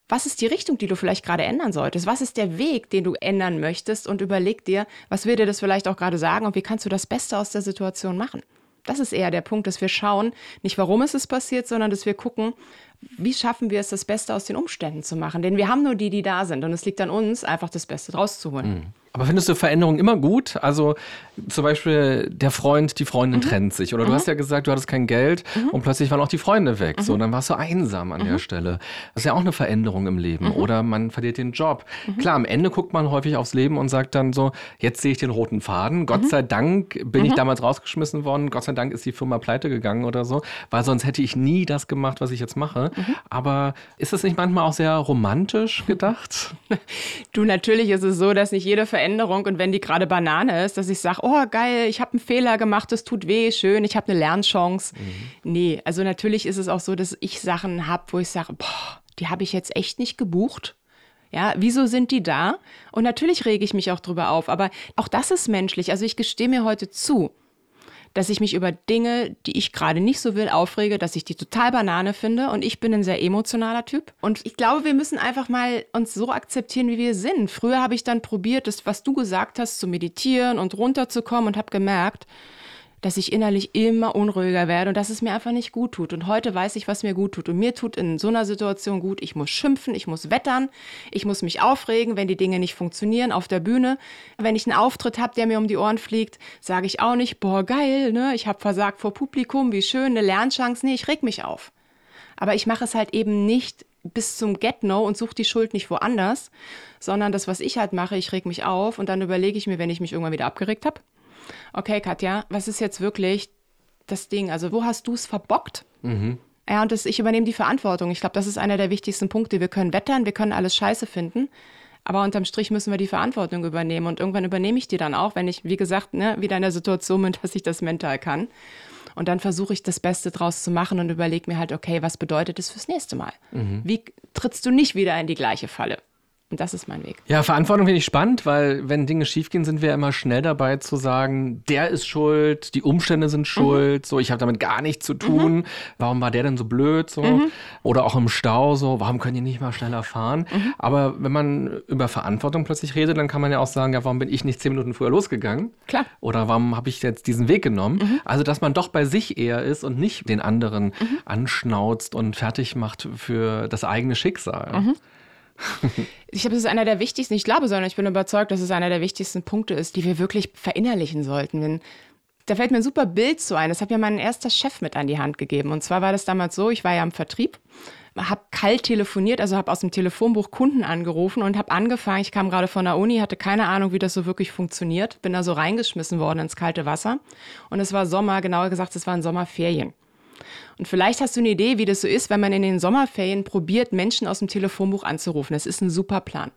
was ist die Richtung, die du vielleicht gerade ändern solltest? Was ist der Weg, den du ändern möchtest? Und überleg dir, was will dir das vielleicht auch gerade sagen und wie kannst du das Beste aus der Situation machen? Das ist eher der Punkt, dass wir schauen, nicht warum ist es passiert, sondern dass wir gucken, wie schaffen wir es, das Beste aus den Umständen zu machen? Denn wir haben nur die, die da sind. Und es liegt an uns, einfach das Beste draus zu holen. Mhm. Aber findest du Veränderungen immer gut? Also zum Beispiel der Freund, die Freundin mhm. trennt sich. Oder mhm. du hast ja gesagt, du hattest kein Geld mhm. und plötzlich waren auch die Freunde weg. So, und mhm. dann warst du einsam an der mhm. Stelle. Das ist ja auch eine Veränderung im Leben. Oder man verliert den Job. Klar, am Ende guckt man häufig aufs Leben und sagt dann so, jetzt sehe ich den roten Faden. Gott sei Dank bin ich damals rausgeschmissen worden. Gott sei Dank ist die Firma pleite gegangen oder so. Weil sonst hätte ich nie das gemacht, was ich jetzt mache. Aber ist das nicht manchmal auch sehr romantisch gedacht? du, natürlich ist es so, dass nicht jede Veränderung Veränderung und wenn die gerade Banane ist, dass ich sage, oh geil, ich habe einen Fehler gemacht, das tut weh, schön, ich habe eine Lernchance. Mhm. Nee, also natürlich ist es auch so, dass ich Sachen habe, wo ich sage, boah, die habe ich jetzt echt nicht gebucht. Ja, wieso sind die da? Und natürlich rege ich mich auch drüber auf, aber auch das ist menschlich. Also ich gestehe mir heute zu, dass ich mich über Dinge, die ich gerade nicht so will, aufrege, dass ich die total Banane finde und ich bin ein sehr emotionaler Typ. Und ich glaube, wir müssen einfach mal uns so akzeptieren, wie wir sind. Früher habe ich dann probiert, das, was du gesagt hast, zu meditieren und runterzukommen und habe gemerkt, dass ich innerlich immer unruhiger werde und dass es mir einfach nicht gut tut. Und heute weiß ich, was mir gut tut. Und mir tut in so einer Situation gut, ich muss schimpfen, ich muss wettern, ich muss mich aufregen, wenn die Dinge nicht funktionieren auf der Bühne. Wenn ich einen Auftritt habe, der mir um die Ohren fliegt, sage ich auch nicht, boah, geil, ne? ich habe versagt vor Publikum, wie schön, eine Lernchance. Nee, ich reg mich auf. Aber ich mache es halt eben nicht bis zum Get-No und suche die Schuld nicht woanders, sondern das, was ich halt mache, ich reg mich auf und dann überlege ich mir, wenn ich mich irgendwann wieder abgeregt habe, okay, Katja, was ist jetzt wirklich das Ding? Also, wo hast du es verbockt? Mhm. Ja, und das, ich übernehme die Verantwortung. Ich glaube, das ist einer der wichtigsten Punkte. Wir können wettern, wir können alles scheiße finden, aber unterm Strich müssen wir die Verantwortung übernehmen. Und irgendwann übernehme ich die dann auch, wenn ich, wie gesagt, ne, wieder in der Situation bin, dass ich das mental kann. Und dann versuche ich das Beste draus zu machen und überlege mir halt, okay, was bedeutet das fürs nächste Mal? Mhm. Wie trittst du nicht wieder in die gleiche Falle? Und das ist mein Weg. Ja, Verantwortung finde ich spannend, weil wenn Dinge schiefgehen, sind wir immer schnell dabei zu sagen, der ist schuld, die Umstände sind mhm. schuld, mhm. so ich habe damit gar nichts zu tun. Mhm. Warum war der denn so blöd so? Mhm. Oder auch im Stau so, warum können die nicht mal schneller fahren? Mhm. Aber wenn man über Verantwortung plötzlich redet, dann kann man ja auch sagen, ja, warum bin ich nicht zehn Minuten früher losgegangen? Klar. Oder warum habe ich jetzt diesen Weg genommen? Mhm. Also, dass man doch bei sich eher ist und nicht den anderen anschnauzt und fertig macht für das eigene Schicksal. ich glaube, das ist einer der wichtigsten, ich glaube, sondern ich bin überzeugt, dass es einer der wichtigsten Punkte ist, die wir wirklich verinnerlichen sollten. Wenn, da fällt mir ein super Bild zu ein. Das hat mir mein erster Chef mit an die Hand gegeben. Und zwar war das damals so, ich war ja im Vertrieb, habe kalt telefoniert, also habe aus dem Telefonbuch Kunden angerufen und habe angefangen, ich kam gerade von der Uni, hatte keine Ahnung, wie das so wirklich funktioniert, bin da so reingeschmissen worden ins kalte Wasser. Und es war Sommer, genauer gesagt, es waren Sommerferien. Und vielleicht hast du eine Idee, wie das so ist, wenn man in den Sommerferien probiert, Menschen aus dem Telefonbuch anzurufen. Das ist ein super Plan.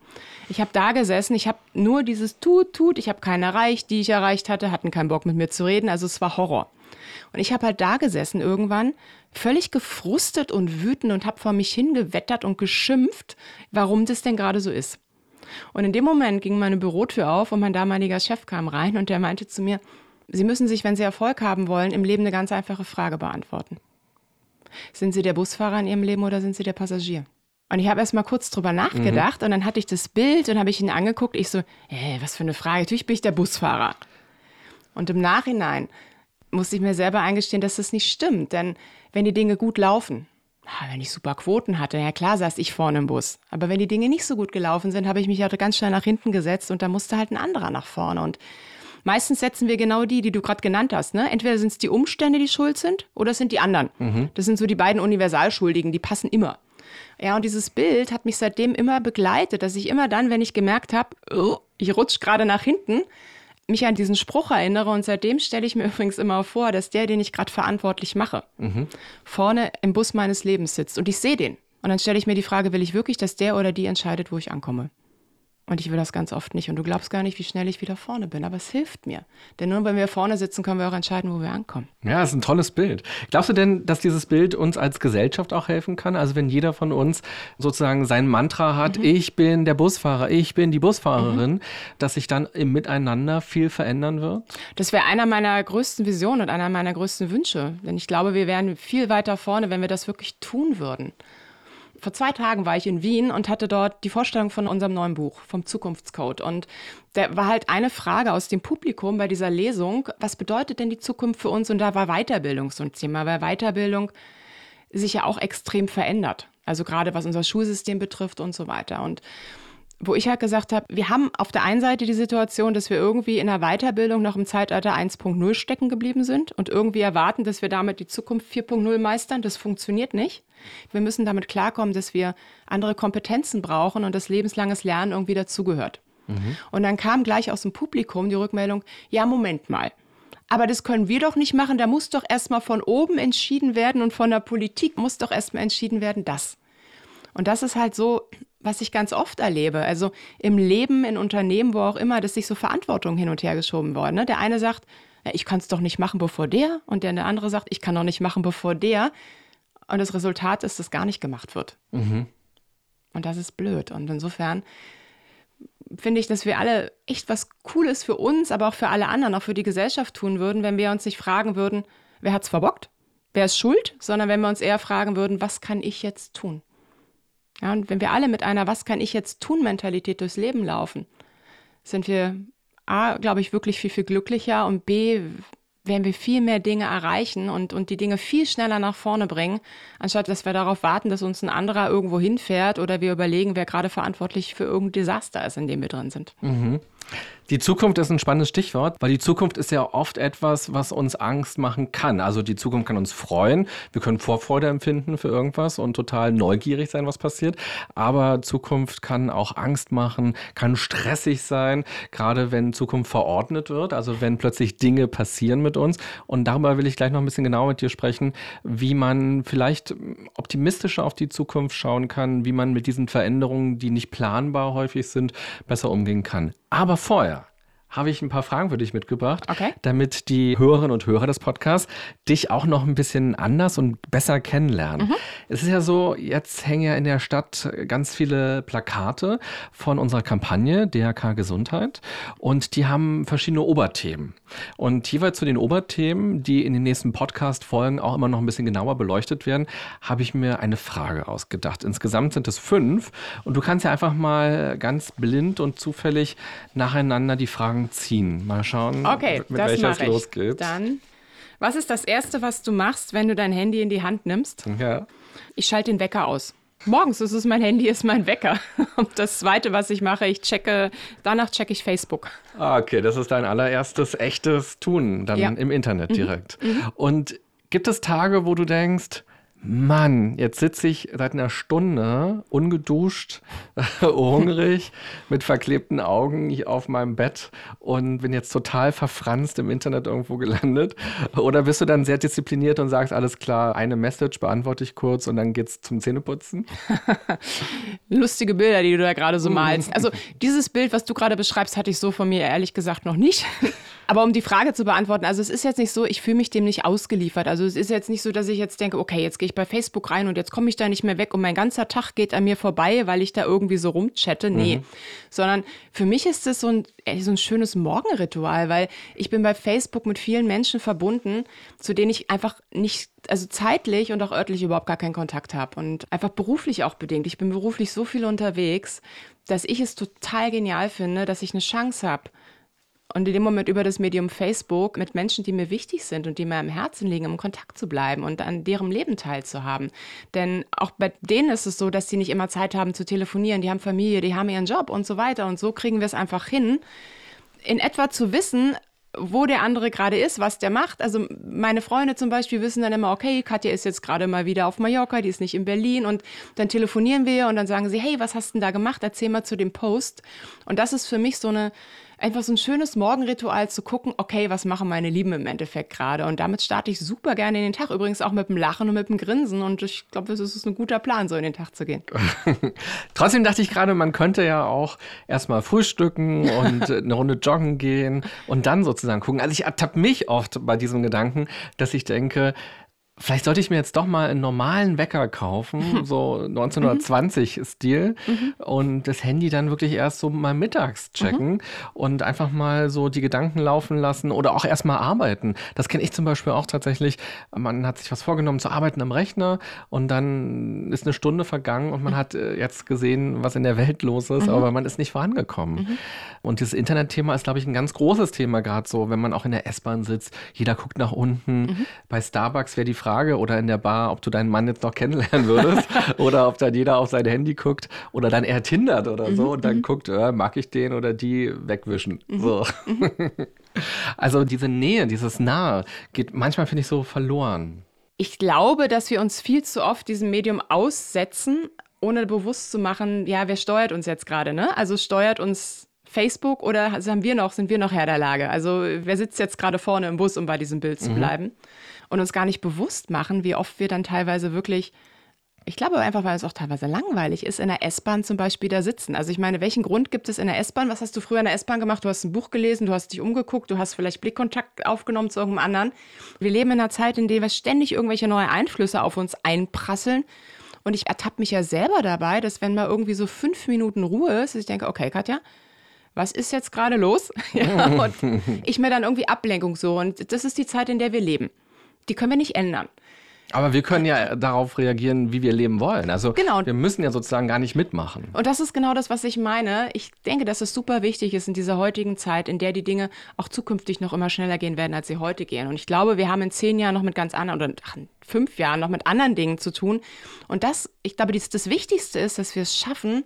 Ich habe da gesessen, ich habe nur dieses Tut, Tut, ich habe keinen erreicht, die ich erreicht hatte, hatten keinen Bock mit mir zu reden, also es war Horror. Und ich habe halt da gesessen irgendwann, völlig gefrustet und wütend und habe vor mich hingewettert und geschimpft, warum das denn gerade so ist. Und in dem Moment ging meine Bürotür auf und mein damaliger Chef kam rein und der meinte zu mir, Sie müssen sich, wenn Sie Erfolg haben wollen, im Leben eine ganz einfache Frage beantworten. Sind Sie der Busfahrer in Ihrem Leben oder sind Sie der Passagier? Und ich habe erst mal kurz drüber nachgedacht mhm. und dann hatte ich das Bild und habe ich ihn angeguckt. Ich so, ey, was für eine Frage. Natürlich bin ich der Busfahrer. Und im Nachhinein musste ich mir selber eingestehen, dass das nicht stimmt. Denn wenn die Dinge gut laufen, wenn ich super Quoten hatte, ja klar saß ich vorne im Bus. Aber wenn die Dinge nicht so gut gelaufen sind, habe ich mich auch ganz schnell nach hinten gesetzt und da musste halt ein anderer nach vorne. Und Meistens setzen wir genau die, die du gerade genannt hast. Ne? Entweder sind es die Umstände, die schuld sind, oder es sind die anderen. Mhm. Das sind so die beiden Universalschuldigen, die passen immer. Ja, und dieses Bild hat mich seitdem immer begleitet, dass ich immer dann, wenn ich gemerkt habe, oh, ich rutsche gerade nach hinten, mich an diesen Spruch erinnere. Und seitdem stelle ich mir übrigens immer vor, dass der, den ich gerade verantwortlich mache, mhm. vorne im Bus meines Lebens sitzt. Und ich sehe den. Und dann stelle ich mir die Frage, will ich wirklich, dass der oder die entscheidet, wo ich ankomme? Und ich will das ganz oft nicht. Und du glaubst gar nicht, wie schnell ich wieder vorne bin. Aber es hilft mir. Denn nur wenn wir vorne sitzen, können wir auch entscheiden, wo wir ankommen. Ja, das ist ein tolles Bild. Glaubst du denn, dass dieses Bild uns als Gesellschaft auch helfen kann? Also wenn jeder von uns sozusagen sein Mantra hat, mhm. ich bin der Busfahrer, ich bin die Busfahrerin, mhm. dass sich dann im Miteinander viel verändern wird? Das wäre einer meiner größten Visionen und einer meiner größten Wünsche. Denn ich glaube, wir wären viel weiter vorne, wenn wir das wirklich tun würden vor zwei Tagen war ich in Wien und hatte dort die Vorstellung von unserem neuen Buch, vom Zukunftscode. Und da war halt eine Frage aus dem Publikum bei dieser Lesung, was bedeutet denn die Zukunft für uns? Und da war Weiterbildung so ein Thema, weil Weiterbildung sich ja auch extrem verändert. Also gerade was unser Schulsystem betrifft und so weiter. Und wo ich halt gesagt habe, wir haben auf der einen Seite die Situation, dass wir irgendwie in der Weiterbildung noch im Zeitalter 1.0 stecken geblieben sind und irgendwie erwarten, dass wir damit die Zukunft 4.0 meistern. Das funktioniert nicht. Wir müssen damit klarkommen, dass wir andere Kompetenzen brauchen und das lebenslanges Lernen irgendwie dazugehört. Mhm. Und dann kam gleich aus dem Publikum die Rückmeldung, ja, Moment mal. Aber das können wir doch nicht machen. Da muss doch erstmal von oben entschieden werden und von der Politik muss doch erstmal entschieden werden, das. Und das ist halt so, was ich ganz oft erlebe. Also im Leben, in Unternehmen, wo auch immer, dass sich so Verantwortung hin und her geschoben worden. Ne? Der eine sagt, ich kann es doch nicht machen, bevor der. Und der, der andere sagt, ich kann doch nicht machen, bevor der. Und das Resultat ist, dass gar nicht gemacht wird. Mhm. Und das ist blöd. Und insofern finde ich, dass wir alle echt was Cooles für uns, aber auch für alle anderen, auch für die Gesellschaft tun würden, wenn wir uns nicht fragen würden, wer hat es verbockt? Wer ist schuld? Sondern wenn wir uns eher fragen würden, was kann ich jetzt tun? Ja, und wenn wir alle mit einer Was kann ich jetzt tun Mentalität durchs Leben laufen, sind wir A, glaube ich, wirklich viel, viel glücklicher und B, werden wir viel mehr Dinge erreichen und, und die Dinge viel schneller nach vorne bringen, anstatt dass wir darauf warten, dass uns ein anderer irgendwo hinfährt oder wir überlegen, wer gerade verantwortlich für irgendein Desaster ist, in dem wir drin sind. Mhm. Die Zukunft ist ein spannendes Stichwort, weil die Zukunft ist ja oft etwas, was uns Angst machen kann. Also die Zukunft kann uns freuen. Wir können Vorfreude empfinden für irgendwas und total neugierig sein, was passiert. Aber Zukunft kann auch Angst machen, kann stressig sein, gerade wenn Zukunft verordnet wird, also wenn plötzlich Dinge passieren mit uns. Und darüber will ich gleich noch ein bisschen genauer mit dir sprechen, wie man vielleicht optimistischer auf die Zukunft schauen kann, wie man mit diesen Veränderungen, die nicht planbar häufig sind, besser umgehen kann. Aber vorher habe ich ein paar Fragen für dich mitgebracht, okay. damit die Hörerinnen und Hörer des Podcasts dich auch noch ein bisschen anders und besser kennenlernen. Mhm. Es ist ja so, jetzt hängen ja in der Stadt ganz viele Plakate von unserer Kampagne DRK Gesundheit und die haben verschiedene Oberthemen. Und jeweils zu den Oberthemen, die in den nächsten Podcast-Folgen auch immer noch ein bisschen genauer beleuchtet werden, habe ich mir eine Frage ausgedacht. Insgesamt sind es fünf und du kannst ja einfach mal ganz blind und zufällig nacheinander die Fragen Fragen ziehen. Mal schauen, okay, mit welcher es losgeht. Dann, was ist das Erste, was du machst, wenn du dein Handy in die Hand nimmst? Ja. Ich schalte den Wecker aus. Morgens ist es mein Handy, ist mein Wecker. Und das Zweite, was ich mache, ich checke, danach checke ich Facebook. Ah, okay, das ist dein allererstes echtes Tun dann ja. im Internet mhm. direkt. Mhm. Und gibt es Tage, wo du denkst, Mann, jetzt sitze ich seit einer Stunde ungeduscht, hungrig, mit verklebten Augen auf meinem Bett und bin jetzt total verfranst im Internet irgendwo gelandet. Oder bist du dann sehr diszipliniert und sagst, alles klar, eine Message beantworte ich kurz und dann geht's zum Zähneputzen? Lustige Bilder, die du da gerade so malst. Also dieses Bild, was du gerade beschreibst, hatte ich so von mir ehrlich gesagt noch nicht. Aber um die Frage zu beantworten, also es ist jetzt nicht so, ich fühle mich dem nicht ausgeliefert. Also es ist jetzt nicht so, dass ich jetzt denke, okay, jetzt gehe ich bei Facebook rein und jetzt komme ich da nicht mehr weg und mein ganzer Tag geht an mir vorbei, weil ich da irgendwie so rumchatte. Nee. Mhm. Sondern für mich ist es so ein, so ein schönes Morgenritual, weil ich bin bei Facebook mit vielen Menschen verbunden, zu denen ich einfach nicht, also zeitlich und auch örtlich überhaupt gar keinen Kontakt habe. Und einfach beruflich auch bedingt. Ich bin beruflich so viel unterwegs, dass ich es total genial finde, dass ich eine Chance habe, und in dem Moment über das Medium Facebook mit Menschen, die mir wichtig sind und die mir am Herzen liegen, im Kontakt zu bleiben und an deren Leben teilzuhaben. Denn auch bei denen ist es so, dass sie nicht immer Zeit haben zu telefonieren. Die haben Familie, die haben ihren Job und so weiter. Und so kriegen wir es einfach hin, in etwa zu wissen, wo der andere gerade ist, was der macht. Also meine Freunde zum Beispiel wissen dann immer, okay, Katja ist jetzt gerade mal wieder auf Mallorca, die ist nicht in Berlin und dann telefonieren wir und dann sagen sie, hey, was hast du denn da gemacht? Erzähl mal zu dem Post. Und das ist für mich so eine einfach so ein schönes Morgenritual zu gucken, okay, was machen meine Lieben im Endeffekt gerade? Und damit starte ich super gerne in den Tag. Übrigens auch mit dem Lachen und mit dem Grinsen. Und ich glaube, es ist ein guter Plan, so in den Tag zu gehen. Trotzdem dachte ich gerade, man könnte ja auch erstmal frühstücken und eine Runde joggen gehen und dann sozusagen gucken. Also ich ertappe mich oft bei diesem Gedanken, dass ich denke, Vielleicht sollte ich mir jetzt doch mal einen normalen Wecker kaufen, so 1920-Stil, mhm. und das Handy dann wirklich erst so mal mittags checken mhm. und einfach mal so die Gedanken laufen lassen oder auch erst mal arbeiten. Das kenne ich zum Beispiel auch tatsächlich. Man hat sich was vorgenommen zu arbeiten am Rechner und dann ist eine Stunde vergangen und man mhm. hat äh, jetzt gesehen, was in der Welt los ist, mhm. aber man ist nicht vorangekommen. Mhm. Und dieses Internetthema ist, glaube ich, ein ganz großes Thema gerade so, wenn man auch in der S-Bahn sitzt. Jeder guckt nach unten. Mhm. Bei Starbucks wäre die Frage, Frage oder in der Bar, ob du deinen Mann jetzt noch kennenlernen würdest oder ob dann jeder auf sein Handy guckt oder dann eher tindert oder so mhm, und dann mhm. guckt, äh, mag ich den oder die wegwischen. Mhm, so. also diese Nähe, dieses Nahe geht manchmal, finde ich, so verloren. Ich glaube, dass wir uns viel zu oft diesem Medium aussetzen, ohne bewusst zu machen, ja, wer steuert uns jetzt gerade, ne? Also steuert uns Facebook oder haben wir noch, sind wir noch Herr der Lage? Also wer sitzt jetzt gerade vorne im Bus, um bei diesem Bild zu bleiben? Und uns gar nicht bewusst machen, wie oft wir dann teilweise wirklich Ich glaube einfach, weil es auch teilweise langweilig ist, in der S-Bahn zum Beispiel da sitzen. Also ich meine, welchen Grund gibt es in der S-Bahn? Was hast du früher in der S-Bahn gemacht? Du hast ein Buch gelesen, du hast dich umgeguckt, du hast vielleicht Blickkontakt aufgenommen zu irgendeinem anderen. Wir leben in einer Zeit, in der wir ständig irgendwelche neue Einflüsse auf uns einprasseln. Und ich ertappe mich ja selber dabei, dass wenn mal irgendwie so fünf Minuten Ruhe ist, ich denke, okay, Katja, was ist jetzt gerade los? ja, und ich mir dann irgendwie Ablenkung so. Und das ist die Zeit, in der wir leben. Die können wir nicht ändern. Aber wir können ja darauf reagieren, wie wir leben wollen. Also genau. wir müssen ja sozusagen gar nicht mitmachen. Und das ist genau das, was ich meine. Ich denke, dass es super wichtig ist in dieser heutigen Zeit, in der die Dinge auch zukünftig noch immer schneller gehen werden, als sie heute gehen. Und ich glaube, wir haben in zehn Jahren noch mit ganz anderen oder ach, in fünf Jahren noch mit anderen Dingen zu tun. Und das, ich glaube, das, das Wichtigste ist, dass wir es schaffen,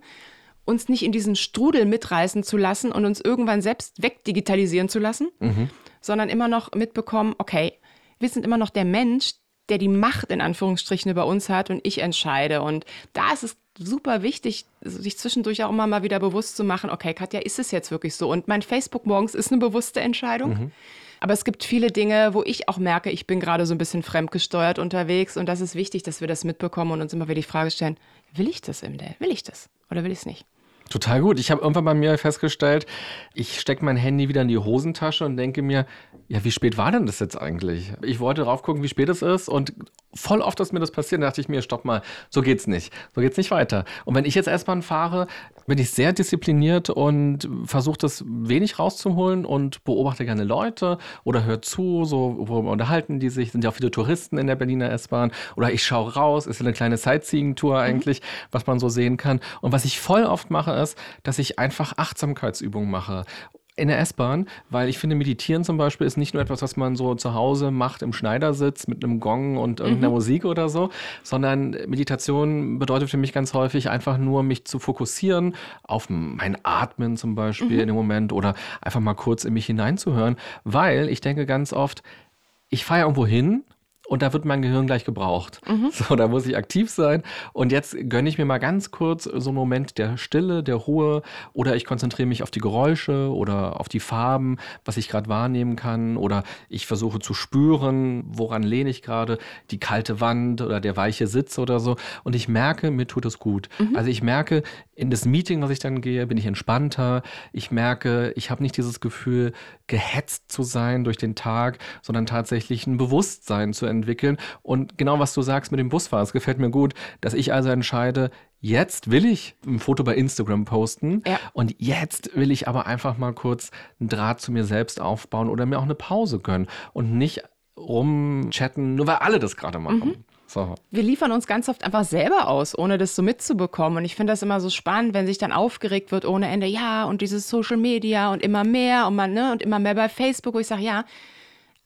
uns nicht in diesen Strudel mitreißen zu lassen und uns irgendwann selbst wegdigitalisieren zu lassen, mhm. sondern immer noch mitbekommen, okay, wir sind immer noch der Mensch, der die Macht in Anführungsstrichen über uns hat und ich entscheide. Und da ist es super wichtig, sich zwischendurch auch immer mal wieder bewusst zu machen, okay, Katja, ist es jetzt wirklich so? Und mein Facebook morgens ist eine bewusste Entscheidung. Mhm. Aber es gibt viele Dinge, wo ich auch merke, ich bin gerade so ein bisschen fremdgesteuert unterwegs. Und das ist wichtig, dass wir das mitbekommen und uns immer wieder die Frage stellen, will ich das im Day? Will ich das oder will ich es nicht? Total gut. Ich habe irgendwann bei mir festgestellt, ich stecke mein Handy wieder in die Hosentasche und denke mir, ja, wie spät war denn das jetzt eigentlich? Ich wollte drauf gucken, wie spät es ist und voll oft ist mir das passiert, da dachte ich mir, stopp mal, so geht's nicht. So geht's nicht weiter. Und wenn ich jetzt S-Bahn fahre, bin ich sehr diszipliniert und versuche das wenig rauszuholen und beobachte gerne Leute oder höre zu, so wo unterhalten die sich, sind ja auch viele Touristen in der Berliner S-Bahn oder ich schaue raus, ist eine kleine Sightseeing-Tour mhm. eigentlich, mhm. was man so sehen kann. Und was ich voll oft mache, ist, dass ich einfach Achtsamkeitsübungen mache in der S-Bahn, weil ich finde, Meditieren zum Beispiel ist nicht nur etwas, was man so zu Hause macht im Schneidersitz mit einem Gong und irgendeiner mhm. Musik oder so, sondern Meditation bedeutet für mich ganz häufig einfach nur, mich zu fokussieren auf mein Atmen zum Beispiel mhm. in dem Moment oder einfach mal kurz in mich hineinzuhören, weil ich denke ganz oft, ich fahre irgendwo hin und da wird mein Gehirn gleich gebraucht. Mhm. So, da muss ich aktiv sein. Und jetzt gönne ich mir mal ganz kurz so einen Moment der Stille, der Ruhe oder ich konzentriere mich auf die Geräusche oder auf die Farben, was ich gerade wahrnehmen kann oder ich versuche zu spüren, woran lehne ich gerade, die kalte Wand oder der weiche Sitz oder so. Und ich merke, mir tut es gut. Mhm. Also ich merke, in das Meeting, was ich dann gehe, bin ich entspannter. Ich merke, ich habe nicht dieses Gefühl, gehetzt zu sein durch den Tag, sondern tatsächlich ein Bewusstsein zu entwickeln. Und genau was du sagst mit dem Busfahren, es gefällt mir gut, dass ich also entscheide, jetzt will ich ein Foto bei Instagram posten ja. und jetzt will ich aber einfach mal kurz einen Draht zu mir selbst aufbauen oder mir auch eine Pause gönnen und nicht rumchatten, nur weil alle das gerade machen. Mhm. So. Wir liefern uns ganz oft einfach selber aus, ohne das so mitzubekommen. Und ich finde das immer so spannend, wenn sich dann aufgeregt wird ohne Ende. Ja, und dieses Social Media und immer mehr und man, ne, und immer mehr bei Facebook, wo ich sage, ja,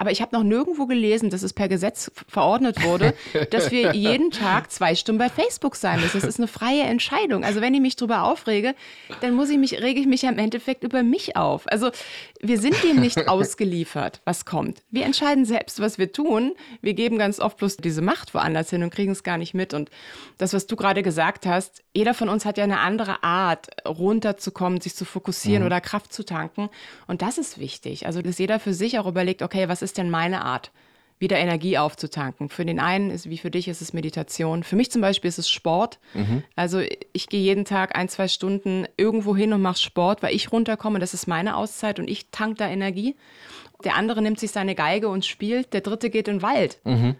aber ich habe noch nirgendwo gelesen, dass es per Gesetz verordnet wurde, dass wir jeden Tag zwei Stunden bei Facebook sein müssen. Das ist eine freie Entscheidung. Also wenn ich mich darüber aufrege, dann muss ich mich, rege ich mich ja im Endeffekt über mich auf. Also wir sind dem nicht ausgeliefert, was kommt. Wir entscheiden selbst, was wir tun. Wir geben ganz oft bloß diese Macht woanders hin und kriegen es gar nicht mit. Und das, was du gerade gesagt hast, jeder von uns hat ja eine andere Art, runterzukommen, sich zu fokussieren mhm. oder Kraft zu tanken. Und das ist wichtig. Also, dass jeder für sich auch überlegt, okay, was ist denn meine Art? wieder Energie aufzutanken. Für den einen ist, wie für dich, ist es Meditation. Für mich zum Beispiel ist es Sport. Mhm. Also ich gehe jeden Tag ein, zwei Stunden irgendwo hin und mache Sport, weil ich runterkomme. Das ist meine Auszeit und ich tank da Energie. Der andere nimmt sich seine Geige und spielt. Der dritte geht in den Wald. Mhm.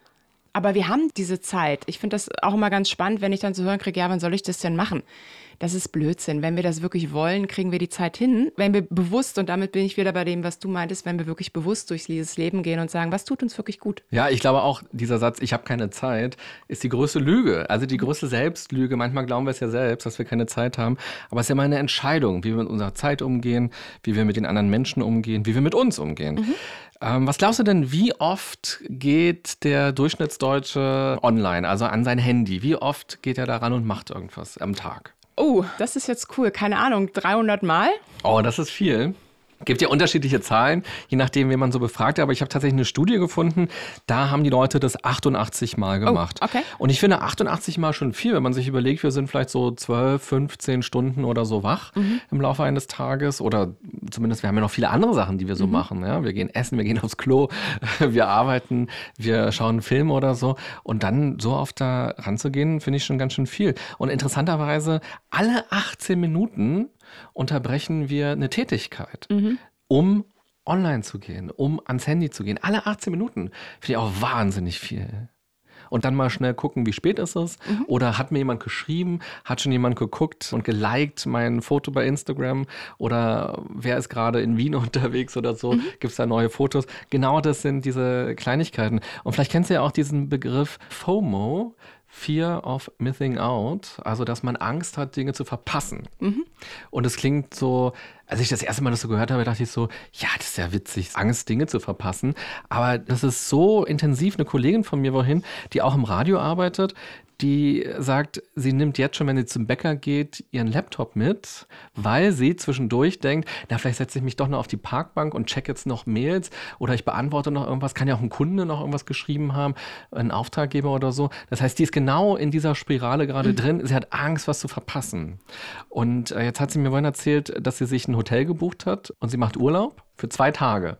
Aber wir haben diese Zeit. Ich finde das auch immer ganz spannend, wenn ich dann zu hören kriege, ja, wann soll ich das denn machen? Das ist Blödsinn. Wenn wir das wirklich wollen, kriegen wir die Zeit hin. Wenn wir bewusst, und damit bin ich wieder bei dem, was du meintest, wenn wir wirklich bewusst durchs dieses Leben gehen und sagen, was tut uns wirklich gut. Ja, ich glaube auch, dieser Satz, ich habe keine Zeit, ist die größte Lüge. Also die größte Selbstlüge. Manchmal glauben wir es ja selbst, dass wir keine Zeit haben. Aber es ist ja immer eine Entscheidung, wie wir mit unserer Zeit umgehen, wie wir mit den anderen Menschen umgehen, wie wir mit uns umgehen. Mhm. Ähm, was glaubst du denn, wie oft geht der Durchschnittsdeutsche online, also an sein Handy? Wie oft geht er daran und macht irgendwas am Tag? Oh, das ist jetzt cool. Keine Ahnung, 300 Mal? Oh, das ist viel. Gibt ja unterschiedliche Zahlen, je nachdem, wen man so befragt. Aber ich habe tatsächlich eine Studie gefunden, da haben die Leute das 88 Mal oh, gemacht. Oh, okay. Und ich finde 88 Mal schon viel, wenn man sich überlegt, wir sind vielleicht so 12, 15 Stunden oder so wach mhm. im Laufe eines Tages. Oder zumindest, wir haben ja noch viele andere Sachen, die wir so mhm. machen. Ja? Wir gehen essen, wir gehen aufs Klo, wir arbeiten, wir schauen Filme oder so. Und dann so oft da ranzugehen, finde ich schon ganz schön viel. Und interessanterweise, alle 18 Minuten unterbrechen wir eine Tätigkeit, mhm. um online zu gehen, um ans Handy zu gehen. Alle 18 Minuten. Finde ich auch wahnsinnig viel. Und dann mal schnell gucken, wie spät ist es? Mhm. Oder hat mir jemand geschrieben? Hat schon jemand geguckt und geliked mein Foto bei Instagram? Oder wer ist gerade in Wien unterwegs oder so? Mhm. Gibt es da neue Fotos? Genau das sind diese Kleinigkeiten. Und vielleicht kennst du ja auch diesen Begriff FOMO. Fear of Missing Out, also dass man Angst hat, Dinge zu verpassen. Mhm. Und es klingt so, als ich das erste Mal das so gehört habe, dachte ich so, ja, das ist ja witzig, Angst, Dinge zu verpassen. Aber das ist so intensiv. Eine Kollegin von mir wohin, die auch im Radio arbeitet, die sagt, sie nimmt jetzt schon, wenn sie zum Bäcker geht, ihren Laptop mit, weil sie zwischendurch denkt, na, vielleicht setze ich mich doch noch auf die Parkbank und check jetzt noch Mails oder ich beantworte noch irgendwas, kann ja auch ein Kunde noch irgendwas geschrieben haben, ein Auftraggeber oder so. Das heißt, die ist genau in dieser Spirale gerade mhm. drin. Sie hat Angst, was zu verpassen. Und äh, jetzt hat sie mir vorhin erzählt, dass sie sich ein Hotel gebucht hat und sie macht Urlaub für zwei Tage.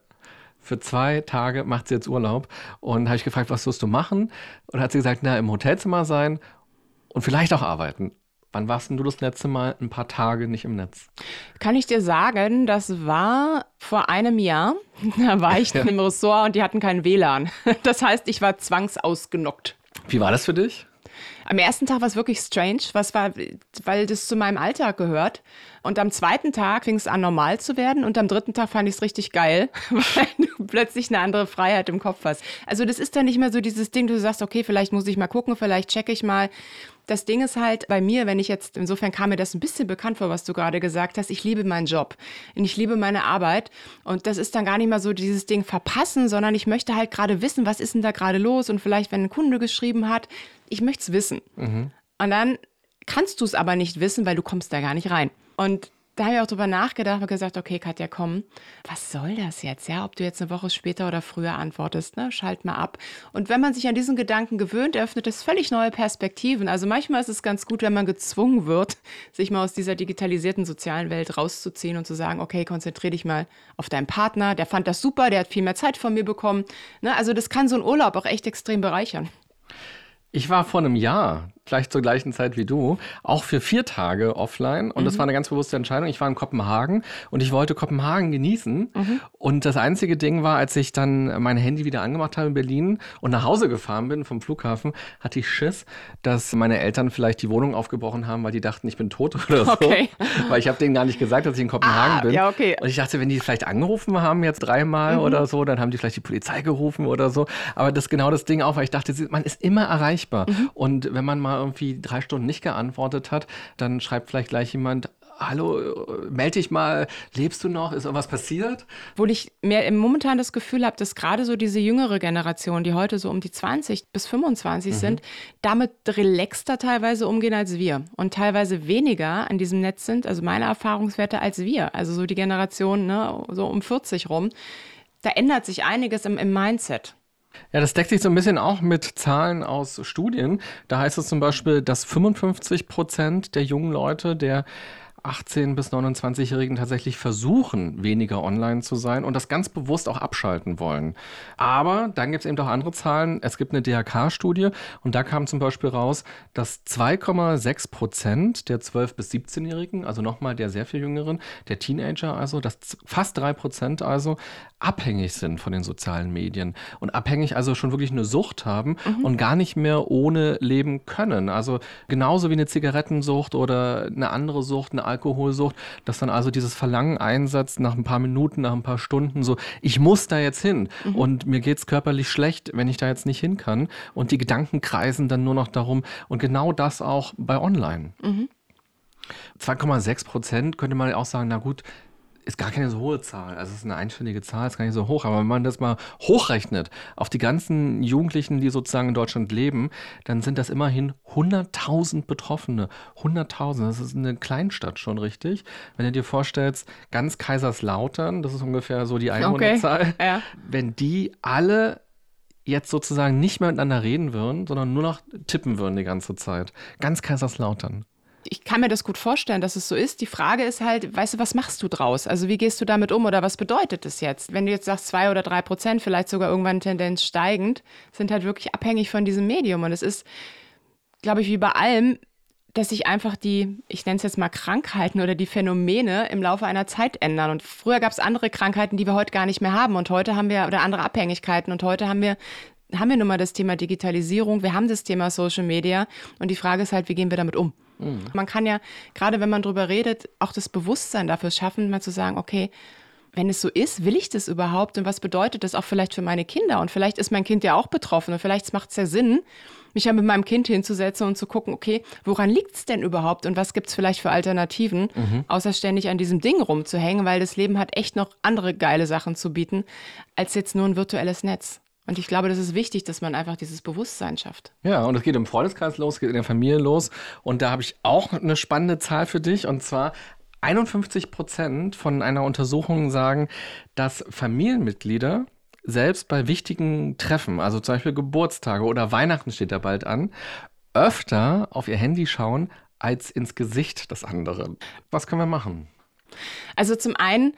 Für zwei Tage macht sie jetzt Urlaub. Und habe ich gefragt, was wirst du machen? Und hat sie gesagt, na, im Hotelzimmer sein und vielleicht auch arbeiten. Wann warst denn du das letzte Mal ein paar Tage nicht im Netz? Kann ich dir sagen, das war vor einem Jahr. Da war ich ja. im Ressort und die hatten keinen WLAN. Das heißt, ich war zwangsausgenockt. Wie war das für dich? Am ersten Tag war es wirklich strange, was war, weil das zu meinem Alltag gehört. Und am zweiten Tag fing es an, normal zu werden. Und am dritten Tag fand ich es richtig geil, weil du plötzlich eine andere Freiheit im Kopf hast. Also das ist dann nicht mehr so dieses Ding, du sagst, okay, vielleicht muss ich mal gucken, vielleicht checke ich mal. Das Ding ist halt bei mir, wenn ich jetzt, insofern kam mir das ein bisschen bekannt vor, was du gerade gesagt hast, ich liebe meinen Job und ich liebe meine Arbeit. Und das ist dann gar nicht mal so dieses Ding verpassen, sondern ich möchte halt gerade wissen, was ist denn da gerade los? Und vielleicht, wenn ein Kunde geschrieben hat, ich möchte es wissen. Mhm. Und dann kannst du es aber nicht wissen, weil du kommst da gar nicht rein. Und da habe ich auch drüber nachgedacht und gesagt, okay, Katja, komm, was soll das jetzt? Ja, ob du jetzt eine Woche später oder früher antwortest, ne? Schalt mal ab. Und wenn man sich an diesen Gedanken gewöhnt, öffnet es völlig neue Perspektiven. Also manchmal ist es ganz gut, wenn man gezwungen wird, sich mal aus dieser digitalisierten sozialen Welt rauszuziehen und zu sagen, okay, konzentriere dich mal auf deinen Partner, der fand das super, der hat viel mehr Zeit von mir bekommen. Ne? Also das kann so ein Urlaub auch echt extrem bereichern. Ich war vor einem Jahr gleich zur gleichen Zeit wie du, auch für vier Tage offline. Und mhm. das war eine ganz bewusste Entscheidung. Ich war in Kopenhagen und ich wollte Kopenhagen genießen. Mhm. Und das einzige Ding war, als ich dann mein Handy wieder angemacht habe in Berlin und nach Hause gefahren bin vom Flughafen, hatte ich Schiss, dass meine Eltern vielleicht die Wohnung aufgebrochen haben, weil die dachten, ich bin tot oder so. Okay. Weil ich habe denen gar nicht gesagt, dass ich in Kopenhagen ah, bin. Ja, okay. Und ich dachte, wenn die vielleicht angerufen haben jetzt dreimal mhm. oder so, dann haben die vielleicht die Polizei gerufen oder so. Aber das ist genau das Ding auch, weil ich dachte, man ist immer erreichbar. Mhm. Und wenn man mal irgendwie drei Stunden nicht geantwortet hat, dann schreibt vielleicht gleich jemand, hallo, melde dich mal, lebst du noch? Ist irgendwas passiert? Wo ich mehr momentan das Gefühl habe, dass gerade so diese jüngere Generation, die heute so um die 20 bis 25 mhm. sind, damit relaxter teilweise umgehen als wir und teilweise weniger an diesem Netz sind, also meine Erfahrungswerte als wir, also so die Generation ne, so um 40 rum. Da ändert sich einiges im, im Mindset. Ja, das deckt sich so ein bisschen auch mit Zahlen aus Studien. Da heißt es zum Beispiel, dass 55 Prozent der jungen Leute der 18- bis 29-Jährigen tatsächlich versuchen, weniger online zu sein und das ganz bewusst auch abschalten wollen. Aber dann gibt es eben auch andere Zahlen. Es gibt eine DHK-Studie und da kam zum Beispiel raus, dass 2,6 Prozent der 12- bis 17-Jährigen, also nochmal der sehr viel jüngeren, der Teenager also, dass fast 3 Prozent also abhängig sind von den sozialen Medien und abhängig also schon wirklich eine Sucht haben mhm. und gar nicht mehr ohne leben können. Also genauso wie eine Zigarettensucht oder eine andere Sucht, eine Alkoholsucht, dass dann also dieses Verlangen einsetzt nach ein paar Minuten, nach ein paar Stunden, so, ich muss da jetzt hin mhm. und mir geht es körperlich schlecht, wenn ich da jetzt nicht hin kann. Und die Gedanken kreisen dann nur noch darum und genau das auch bei Online. Mhm. 2,6 Prozent könnte man auch sagen, na gut, ist gar keine so hohe Zahl. Also es ist eine einstellige Zahl, ist gar nicht so hoch. Aber wenn man das mal hochrechnet auf die ganzen Jugendlichen, die sozusagen in Deutschland leben, dann sind das immerhin 100.000 Betroffene. 100.000, das ist eine Kleinstadt schon richtig. Wenn du dir vorstellst, ganz Kaiserslautern, das ist ungefähr so die Einwohnerzahl. Okay. Ja. Wenn die alle jetzt sozusagen nicht mehr miteinander reden würden, sondern nur noch tippen würden die ganze Zeit. Ganz Kaiserslautern ich kann mir das gut vorstellen, dass es so ist. Die Frage ist halt, weißt du, was machst du draus? Also wie gehst du damit um oder was bedeutet das jetzt? Wenn du jetzt sagst, zwei oder drei Prozent, vielleicht sogar irgendwann Tendenz steigend, sind halt wirklich abhängig von diesem Medium. Und es ist, glaube ich, wie bei allem, dass sich einfach die, ich nenne es jetzt mal Krankheiten oder die Phänomene im Laufe einer Zeit ändern. Und früher gab es andere Krankheiten, die wir heute gar nicht mehr haben. Und heute haben wir, oder andere Abhängigkeiten. Und heute haben wir haben wir nun mal das Thema Digitalisierung, wir haben das Thema Social Media und die Frage ist halt, wie gehen wir damit um? Mhm. Man kann ja, gerade wenn man darüber redet, auch das Bewusstsein dafür schaffen, mal zu sagen, okay, wenn es so ist, will ich das überhaupt und was bedeutet das auch vielleicht für meine Kinder? Und vielleicht ist mein Kind ja auch betroffen und vielleicht macht es ja Sinn, mich ja mit meinem Kind hinzusetzen und zu gucken, okay, woran liegt es denn überhaupt und was gibt es vielleicht für Alternativen, mhm. außer ständig an diesem Ding rumzuhängen, weil das Leben hat echt noch andere geile Sachen zu bieten, als jetzt nur ein virtuelles Netz. Und ich glaube, das ist wichtig, dass man einfach dieses Bewusstsein schafft. Ja, und es geht im Freundeskreis los, geht in der Familie los. Und da habe ich auch eine spannende Zahl für dich. Und zwar 51 Prozent von einer Untersuchung sagen, dass Familienmitglieder selbst bei wichtigen Treffen, also zum Beispiel Geburtstage oder Weihnachten steht da bald an, öfter auf ihr Handy schauen als ins Gesicht des anderen. Was können wir machen? Also zum einen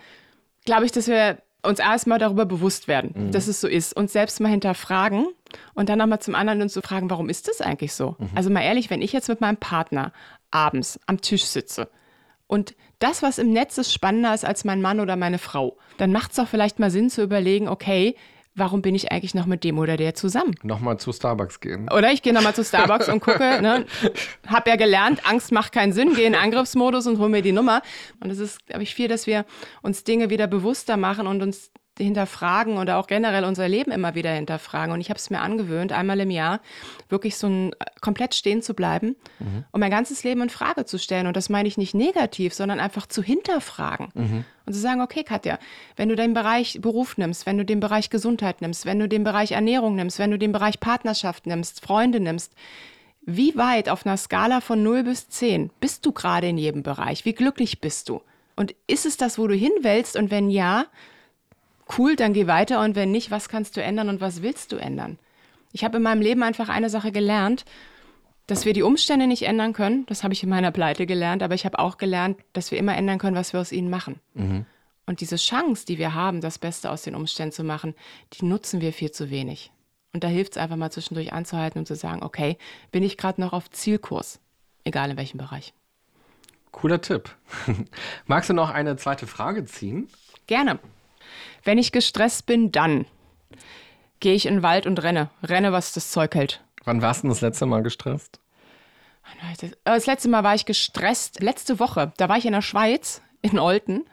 glaube ich, dass wir uns erstmal darüber bewusst werden, mhm. dass es so ist, uns selbst mal hinterfragen und dann nochmal zum anderen uns zu fragen, warum ist das eigentlich so? Mhm. Also mal ehrlich, wenn ich jetzt mit meinem Partner abends am Tisch sitze und das, was im Netz ist, spannender ist als mein Mann oder meine Frau, dann macht es doch vielleicht mal Sinn zu überlegen, okay, warum bin ich eigentlich noch mit dem oder der zusammen? Nochmal zu Starbucks gehen. Oder ich gehe nochmal zu Starbucks und gucke, ne, hab ja gelernt, Angst macht keinen Sinn, gehe in Angriffsmodus und hol mir die Nummer. Und es ist, glaube ich, viel, dass wir uns Dinge wieder bewusster machen und uns hinterfragen oder auch generell unser Leben immer wieder hinterfragen. Und ich habe es mir angewöhnt, einmal im Jahr wirklich so ein, äh, komplett stehen zu bleiben mhm. und mein ganzes Leben in Frage zu stellen. Und das meine ich nicht negativ, sondern einfach zu hinterfragen. Mhm. Und zu sagen, okay, Katja, wenn du den Bereich Beruf nimmst, wenn du den Bereich Gesundheit nimmst, wenn du den Bereich Ernährung nimmst, wenn du den Bereich Partnerschaft nimmst, Freunde nimmst, wie weit auf einer Skala von 0 bis 10 bist du gerade in jedem Bereich? Wie glücklich bist du? Und ist es das, wo du hin willst? Und wenn ja, cool, dann geh weiter und wenn nicht, was kannst du ändern und was willst du ändern? Ich habe in meinem Leben einfach eine Sache gelernt, dass wir die Umstände nicht ändern können. Das habe ich in meiner Pleite gelernt, aber ich habe auch gelernt, dass wir immer ändern können, was wir aus ihnen machen. Mhm. Und diese Chance, die wir haben, das Beste aus den Umständen zu machen, die nutzen wir viel zu wenig. Und da hilft es einfach mal zwischendurch anzuhalten und zu sagen, okay, bin ich gerade noch auf Zielkurs, egal in welchem Bereich. Cooler Tipp. Magst du noch eine zweite Frage ziehen? Gerne. Wenn ich gestresst bin, dann gehe ich in den Wald und renne. Renne, was das Zeug hält. Wann warst du das letzte Mal gestresst? Das letzte Mal war ich gestresst letzte Woche. Da war ich in der Schweiz, in Olten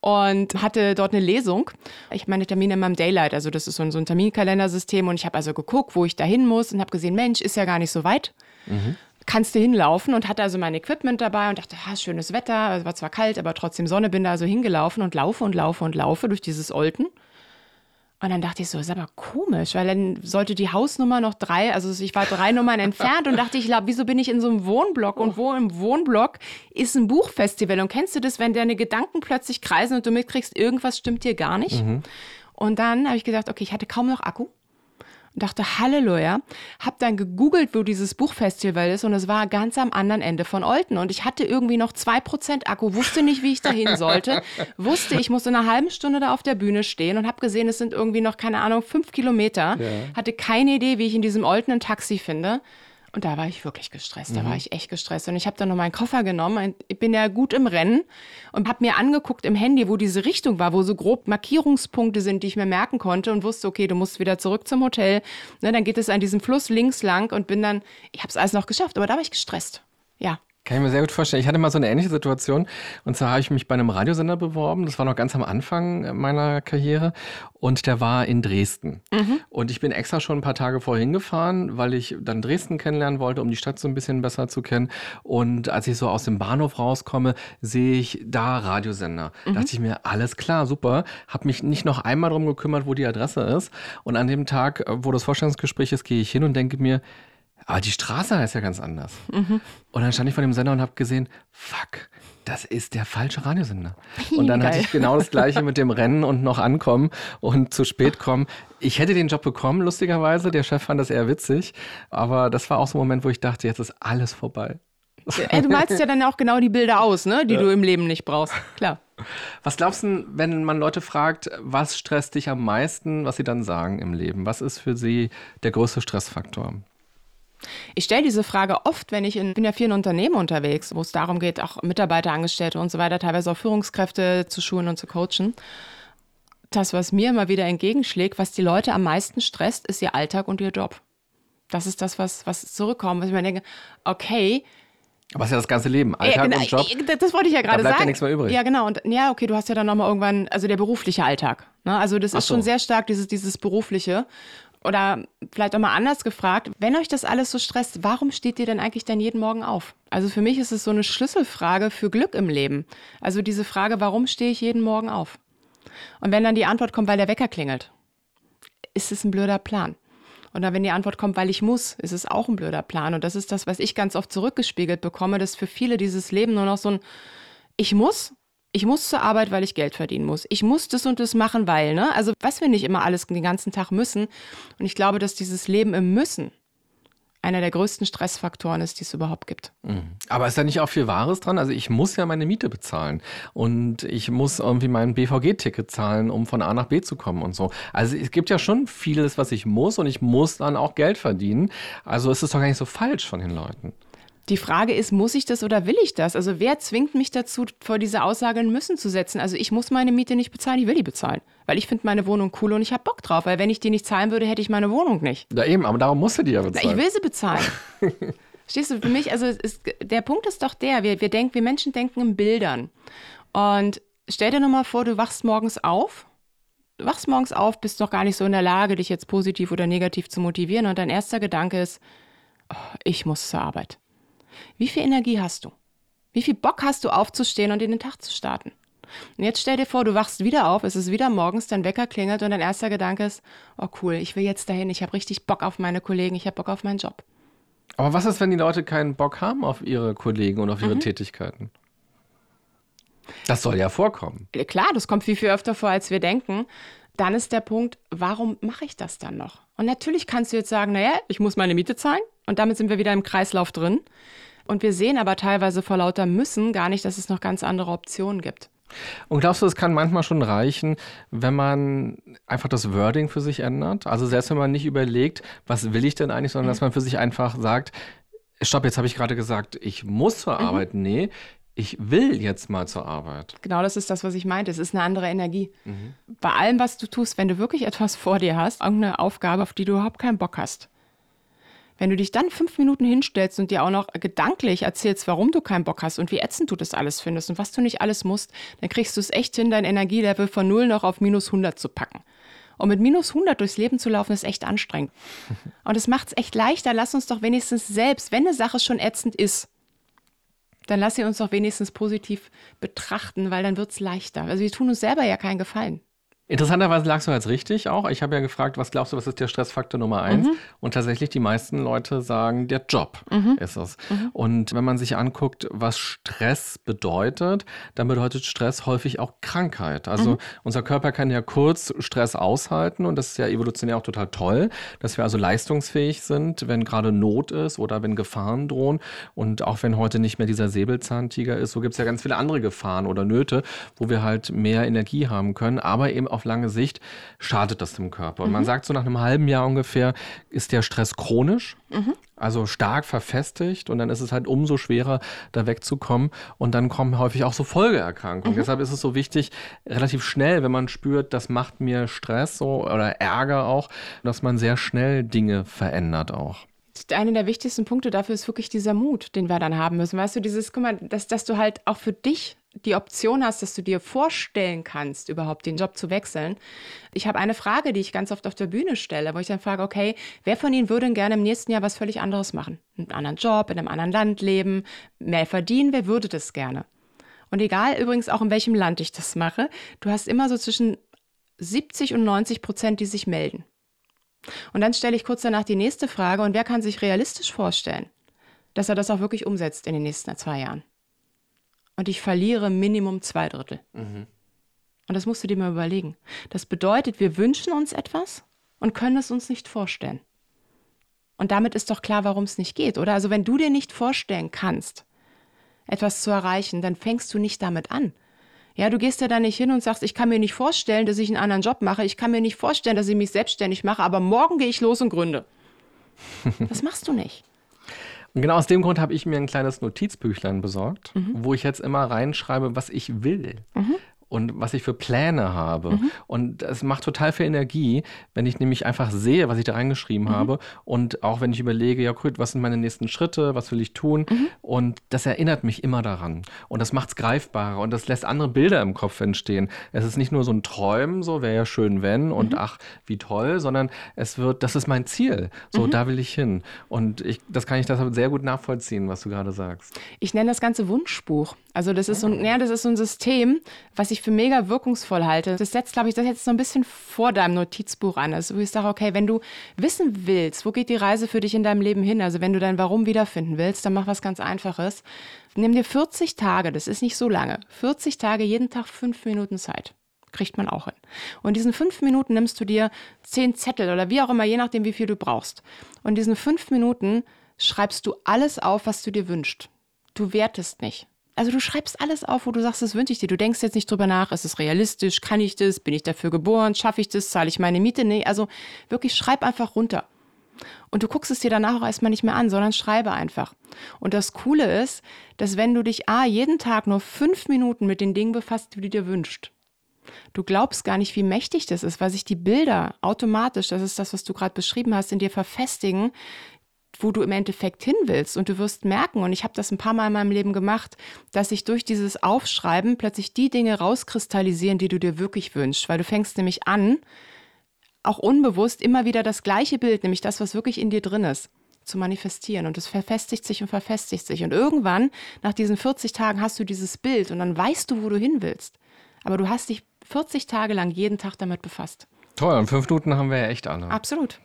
und hatte dort eine Lesung. Ich habe meine Termine in meinem Daylight, also das ist so ein, so ein Terminkalendersystem und ich habe also geguckt, wo ich da hin muss und habe gesehen, Mensch, ist ja gar nicht so weit. Mhm kannst du hinlaufen und hatte also mein Equipment dabei und dachte, ha, schönes Wetter, es war zwar kalt, aber trotzdem Sonne, bin da also hingelaufen und laufe und laufe und laufe durch dieses Olten. Und dann dachte ich so, ist aber komisch, weil dann sollte die Hausnummer noch drei, also ich war drei Nummern entfernt und dachte ich, wieso bin ich in so einem Wohnblock und wo im Wohnblock ist ein Buchfestival und kennst du das, wenn deine Gedanken plötzlich kreisen und du mitkriegst, irgendwas stimmt dir gar nicht? Mhm. Und dann habe ich gesagt, okay, ich hatte kaum noch Akku und dachte, Halleluja. Hab dann gegoogelt, wo dieses Buchfestival ist und es war ganz am anderen Ende von Olten. Und ich hatte irgendwie noch 2% Akku, wusste nicht, wie ich dahin sollte. wusste, ich muss in einer halben Stunde da auf der Bühne stehen und habe gesehen, es sind irgendwie noch, keine Ahnung, fünf Kilometer. Ja. Hatte keine Idee, wie ich in diesem Olten ein Taxi finde. Und da war ich wirklich gestresst. Da mhm. war ich echt gestresst. Und ich habe dann noch meinen Koffer genommen. Ich bin ja gut im Rennen und habe mir angeguckt im Handy, wo diese Richtung war, wo so grob Markierungspunkte sind, die ich mir merken konnte und wusste, okay, du musst wieder zurück zum Hotel. Ne, dann geht es an diesem Fluss links lang und bin dann, ich habe es alles noch geschafft, aber da war ich gestresst. Ja. Kann ich mir sehr gut vorstellen. Ich hatte mal so eine ähnliche Situation. Und zwar habe ich mich bei einem Radiosender beworben. Das war noch ganz am Anfang meiner Karriere. Und der war in Dresden. Mhm. Und ich bin extra schon ein paar Tage vorher hingefahren, weil ich dann Dresden kennenlernen wollte, um die Stadt so ein bisschen besser zu kennen. Und als ich so aus dem Bahnhof rauskomme, sehe ich da Radiosender. Mhm. Da dachte ich mir, alles klar, super. Habe mich nicht noch einmal darum gekümmert, wo die Adresse ist. Und an dem Tag, wo das Vorstellungsgespräch ist, gehe ich hin und denke mir, aber die Straße heißt ja ganz anders. Mhm. Und dann stand ich vor dem Sender und habe gesehen, fuck, das ist der falsche Radiosender. Und dann Geil. hatte ich genau das gleiche mit dem Rennen und noch ankommen und zu spät kommen. Ich hätte den Job bekommen, lustigerweise. Der Chef fand das eher witzig. Aber das war auch so ein Moment, wo ich dachte, jetzt ist alles vorbei. Ey, du malst ja dann auch genau die Bilder aus, ne? die ja. du im Leben nicht brauchst. Klar. Was glaubst du, wenn man Leute fragt, was stresst dich am meisten, was sie dann sagen im Leben? Was ist für sie der größte Stressfaktor? Ich stelle diese Frage oft, wenn ich in, bin ja vielen Unternehmen unterwegs, wo es darum geht, auch Mitarbeiter, Angestellte und so weiter, teilweise auch Führungskräfte zu schulen und zu coachen. Das, was mir immer wieder entgegenschlägt, was die Leute am meisten stresst, ist ihr Alltag und ihr Job. Das ist das, was, was zurückkommt. Was ich mir denke, okay, aber es ist ja das ganze Leben, Alltag ja, genau, und Job. Das wollte ich ja gerade sagen. Da bleibt ja nichts mehr übrig. Ja, genau. Und ja, okay, du hast ja dann nochmal irgendwann, also der berufliche Alltag. Ne? Also das Ach ist so. schon sehr stark, dieses, dieses berufliche. Oder vielleicht auch mal anders gefragt, wenn euch das alles so stresst, warum steht ihr denn eigentlich dann jeden Morgen auf? Also für mich ist es so eine Schlüsselfrage für Glück im Leben. Also diese Frage, warum stehe ich jeden Morgen auf? Und wenn dann die Antwort kommt, weil der Wecker klingelt, ist es ein blöder Plan. Oder wenn die Antwort kommt, weil ich muss, ist es auch ein blöder Plan. Und das ist das, was ich ganz oft zurückgespiegelt bekomme, dass für viele dieses Leben nur noch so ein Ich muss ich muss zur Arbeit, weil ich Geld verdienen muss. Ich muss das und das machen, weil, ne? Also, was wir nicht immer alles den ganzen Tag müssen. Und ich glaube, dass dieses Leben im Müssen einer der größten Stressfaktoren ist, die es überhaupt gibt. Mhm. Aber ist da nicht auch viel Wahres dran? Also ich muss ja meine Miete bezahlen und ich muss irgendwie mein BVG-Ticket zahlen, um von A nach B zu kommen und so. Also es gibt ja schon vieles, was ich muss und ich muss dann auch Geld verdienen. Also ist es doch gar nicht so falsch von den Leuten. Die Frage ist, muss ich das oder will ich das? Also wer zwingt mich dazu, vor diese Aussage ein Müssen zu setzen? Also ich muss meine Miete nicht bezahlen, ich will die bezahlen. Weil ich finde meine Wohnung cool und ich habe Bock drauf. Weil wenn ich die nicht zahlen würde, hätte ich meine Wohnung nicht. Ja eben, aber darum musst du die ja bezahlen. Na, ich will sie bezahlen. Stehst du, für mich, also ist, der Punkt ist doch der, wir, wir, denken, wir Menschen denken in Bildern. Und stell dir nochmal vor, du wachst morgens auf, du wachst morgens auf, bist doch gar nicht so in der Lage, dich jetzt positiv oder negativ zu motivieren. Und dein erster Gedanke ist, oh, ich muss zur Arbeit. Wie viel Energie hast du? Wie viel Bock hast du aufzustehen und in den Tag zu starten? Und jetzt stell dir vor, du wachst wieder auf, es ist wieder morgens, dein Wecker klingelt und dein erster Gedanke ist, oh cool, ich will jetzt dahin, ich habe richtig Bock auf meine Kollegen, ich habe Bock auf meinen Job. Aber was ist, wenn die Leute keinen Bock haben auf ihre Kollegen und auf ihre mhm. Tätigkeiten? Das soll ja vorkommen. Klar, das kommt viel, viel öfter vor, als wir denken. Dann ist der Punkt, warum mache ich das dann noch? Und natürlich kannst du jetzt sagen, naja, ich muss meine Miete zahlen und damit sind wir wieder im Kreislauf drin. Und wir sehen aber teilweise vor lauter Müssen gar nicht, dass es noch ganz andere Optionen gibt. Und glaubst du, es kann manchmal schon reichen, wenn man einfach das Wording für sich ändert? Also selbst wenn man nicht überlegt, was will ich denn eigentlich, sondern mhm. dass man für sich einfach sagt, stopp, jetzt habe ich gerade gesagt, ich muss zur mhm. Arbeit. Nee, ich will jetzt mal zur Arbeit. Genau, das ist das, was ich meinte. Es ist eine andere Energie. Mhm. Bei allem, was du tust, wenn du wirklich etwas vor dir hast, irgendeine Aufgabe, auf die du überhaupt keinen Bock hast, wenn du dich dann fünf Minuten hinstellst und dir auch noch gedanklich erzählst, warum du keinen Bock hast und wie ätzend du das alles findest und was du nicht alles musst, dann kriegst du es echt hin, dein Energielevel von null noch auf minus 100 zu packen. Und mit minus 100 durchs Leben zu laufen, ist echt anstrengend. Und es macht es echt leichter. Lass uns doch wenigstens selbst, wenn eine Sache schon ätzend ist, dann lass sie uns doch wenigstens positiv betrachten, weil dann wird es leichter. Also wir tun uns selber ja keinen Gefallen. Interessanterweise lagst du jetzt richtig auch. Ich habe ja gefragt, was glaubst du, was ist der Stressfaktor Nummer eins? Mhm. Und tatsächlich die meisten Leute sagen, der Job mhm. ist es. Mhm. Und wenn man sich anguckt, was Stress bedeutet, dann bedeutet Stress häufig auch Krankheit. Also mhm. unser Körper kann ja kurz Stress aushalten und das ist ja evolutionär auch total toll, dass wir also leistungsfähig sind, wenn gerade Not ist oder wenn Gefahren drohen. Und auch wenn heute nicht mehr dieser Säbelzahntiger ist, so gibt es ja ganz viele andere Gefahren oder Nöte, wo wir halt mehr Energie haben können, aber eben auf lange Sicht schadet das dem Körper. Und mhm. man sagt so nach einem halben Jahr ungefähr ist der Stress chronisch, mhm. also stark verfestigt und dann ist es halt umso schwerer, da wegzukommen und dann kommen häufig auch so Folgeerkrankungen. Mhm. Deshalb ist es so wichtig, relativ schnell, wenn man spürt, das macht mir Stress so oder Ärger auch, dass man sehr schnell Dinge verändert auch. einer der wichtigsten Punkte dafür ist wirklich dieser Mut, den wir dann haben müssen. Weißt du, dieses, guck mal, dass, dass du halt auch für dich die Option hast, dass du dir vorstellen kannst, überhaupt den Job zu wechseln. Ich habe eine Frage, die ich ganz oft auf der Bühne stelle, wo ich dann frage, okay, wer von Ihnen würde gerne im nächsten Jahr was völlig anderes machen? Einen anderen Job, in einem anderen Land leben, mehr verdienen, wer würde das gerne? Und egal übrigens auch in welchem Land ich das mache, du hast immer so zwischen 70 und 90 Prozent, die sich melden. Und dann stelle ich kurz danach die nächste Frage, und wer kann sich realistisch vorstellen, dass er das auch wirklich umsetzt in den nächsten zwei Jahren? Und ich verliere Minimum zwei Drittel. Mhm. Und das musst du dir mal überlegen. Das bedeutet, wir wünschen uns etwas und können es uns nicht vorstellen. Und damit ist doch klar, warum es nicht geht, oder? Also wenn du dir nicht vorstellen kannst, etwas zu erreichen, dann fängst du nicht damit an. Ja, du gehst ja da nicht hin und sagst, ich kann mir nicht vorstellen, dass ich einen anderen Job mache, ich kann mir nicht vorstellen, dass ich mich selbstständig mache, aber morgen gehe ich los und gründe. Das machst du nicht. Und genau aus dem Grund habe ich mir ein kleines Notizbüchlein besorgt, mhm. wo ich jetzt immer reinschreibe, was ich will. Mhm und was ich für Pläne habe. Mhm. Und es macht total viel Energie, wenn ich nämlich einfach sehe, was ich da reingeschrieben mhm. habe. Und auch wenn ich überlege, ja, gut, was sind meine nächsten Schritte, was will ich tun? Mhm. Und das erinnert mich immer daran. Und das macht es greifbarer und das lässt andere Bilder im Kopf entstehen. Es ist nicht nur so ein Träumen, so wäre ja schön, wenn und mhm. ach, wie toll, sondern es wird, das ist mein Ziel. So, mhm. da will ich hin. Und ich, das kann ich deshalb sehr gut nachvollziehen, was du gerade sagst. Ich nenne das Ganze Wunschbuch. Also das ist so ein, ja, das ist so ein System, was ich für mega wirkungsvoll halte. Das setzt, glaube ich, das jetzt so ein bisschen vor deinem Notizbuch an. Also ich sage, okay, wenn du wissen willst, wo geht die Reise für dich in deinem Leben hin, also wenn du dein Warum wiederfinden willst, dann mach was ganz Einfaches. Nimm dir 40 Tage, das ist nicht so lange, 40 Tage, jeden Tag fünf Minuten Zeit kriegt man auch hin. Und in diesen fünf Minuten nimmst du dir zehn Zettel oder wie auch immer, je nachdem, wie viel du brauchst. Und in diesen fünf Minuten schreibst du alles auf, was du dir wünschst. Du wertest nicht. Also du schreibst alles auf, wo du sagst, das wünsche ich dir. Du denkst jetzt nicht drüber nach, ist es realistisch, kann ich das, bin ich dafür geboren, schaffe ich das, zahle ich meine Miete? Nee, also wirklich schreib einfach runter. Und du guckst es dir danach auch erstmal nicht mehr an, sondern schreibe einfach. Und das Coole ist, dass wenn du dich A, jeden Tag nur fünf Minuten mit den Dingen befasst, die du dir wünschst, du glaubst gar nicht, wie mächtig das ist, weil sich die Bilder automatisch, das ist das, was du gerade beschrieben hast, in dir verfestigen, wo du im Endeffekt hin willst. Und du wirst merken, und ich habe das ein paar Mal in meinem Leben gemacht, dass sich durch dieses Aufschreiben plötzlich die Dinge rauskristallisieren, die du dir wirklich wünschst. Weil du fängst nämlich an, auch unbewusst immer wieder das gleiche Bild, nämlich das, was wirklich in dir drin ist, zu manifestieren. Und es verfestigt sich und verfestigt sich. Und irgendwann, nach diesen 40 Tagen, hast du dieses Bild und dann weißt du, wo du hin willst. Aber du hast dich 40 Tage lang jeden Tag damit befasst. Toll, und fünf Minuten haben wir ja echt alle. Absolut.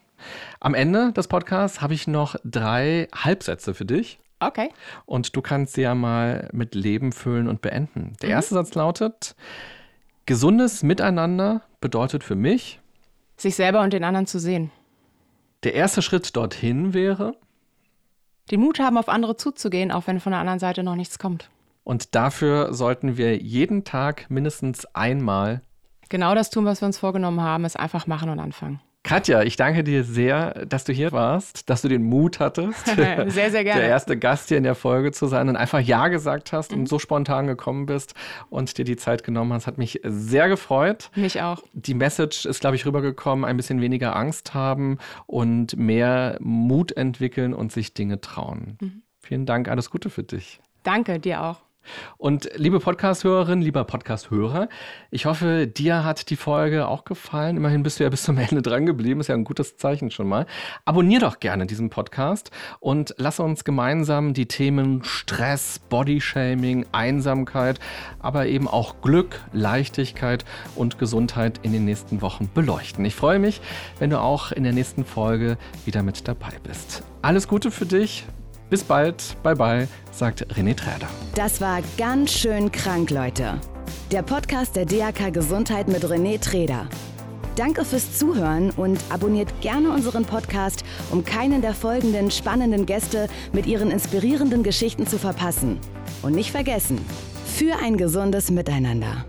Am Ende des Podcasts habe ich noch drei Halbsätze für dich. Okay. Und du kannst sie ja mal mit Leben füllen und beenden. Der mhm. erste Satz lautet: Gesundes Miteinander bedeutet für mich, sich selber und den anderen zu sehen. Der erste Schritt dorthin wäre, den Mut haben, auf andere zuzugehen, auch wenn von der anderen Seite noch nichts kommt. Und dafür sollten wir jeden Tag mindestens einmal genau das tun, was wir uns vorgenommen haben, es einfach machen und anfangen. Katja, ich danke dir sehr, dass du hier warst, dass du den Mut hattest, sehr, sehr gerne. der erste Gast hier in der Folge zu sein und einfach Ja gesagt hast mhm. und so spontan gekommen bist und dir die Zeit genommen hast. Hat mich sehr gefreut. Mich auch. Die Message ist, glaube ich, rübergekommen, ein bisschen weniger Angst haben und mehr Mut entwickeln und sich Dinge trauen. Mhm. Vielen Dank, alles Gute für dich. Danke, dir auch. Und liebe Podcast-Hörerin, lieber Podcast-Hörer, ich hoffe, dir hat die Folge auch gefallen. Immerhin bist du ja bis zum Ende dran geblieben, ist ja ein gutes Zeichen schon mal. Abonnier doch gerne diesen Podcast und lass uns gemeinsam die Themen Stress, Bodyshaming, Einsamkeit, aber eben auch Glück, Leichtigkeit und Gesundheit in den nächsten Wochen beleuchten. Ich freue mich, wenn du auch in der nächsten Folge wieder mit dabei bist. Alles Gute für dich. Bis bald, bye bye, sagt René Träder. Das war ganz schön krank, Leute. Der Podcast der DAK Gesundheit mit René Träder. Danke fürs Zuhören und abonniert gerne unseren Podcast, um keinen der folgenden spannenden Gäste mit ihren inspirierenden Geschichten zu verpassen. Und nicht vergessen, für ein gesundes Miteinander.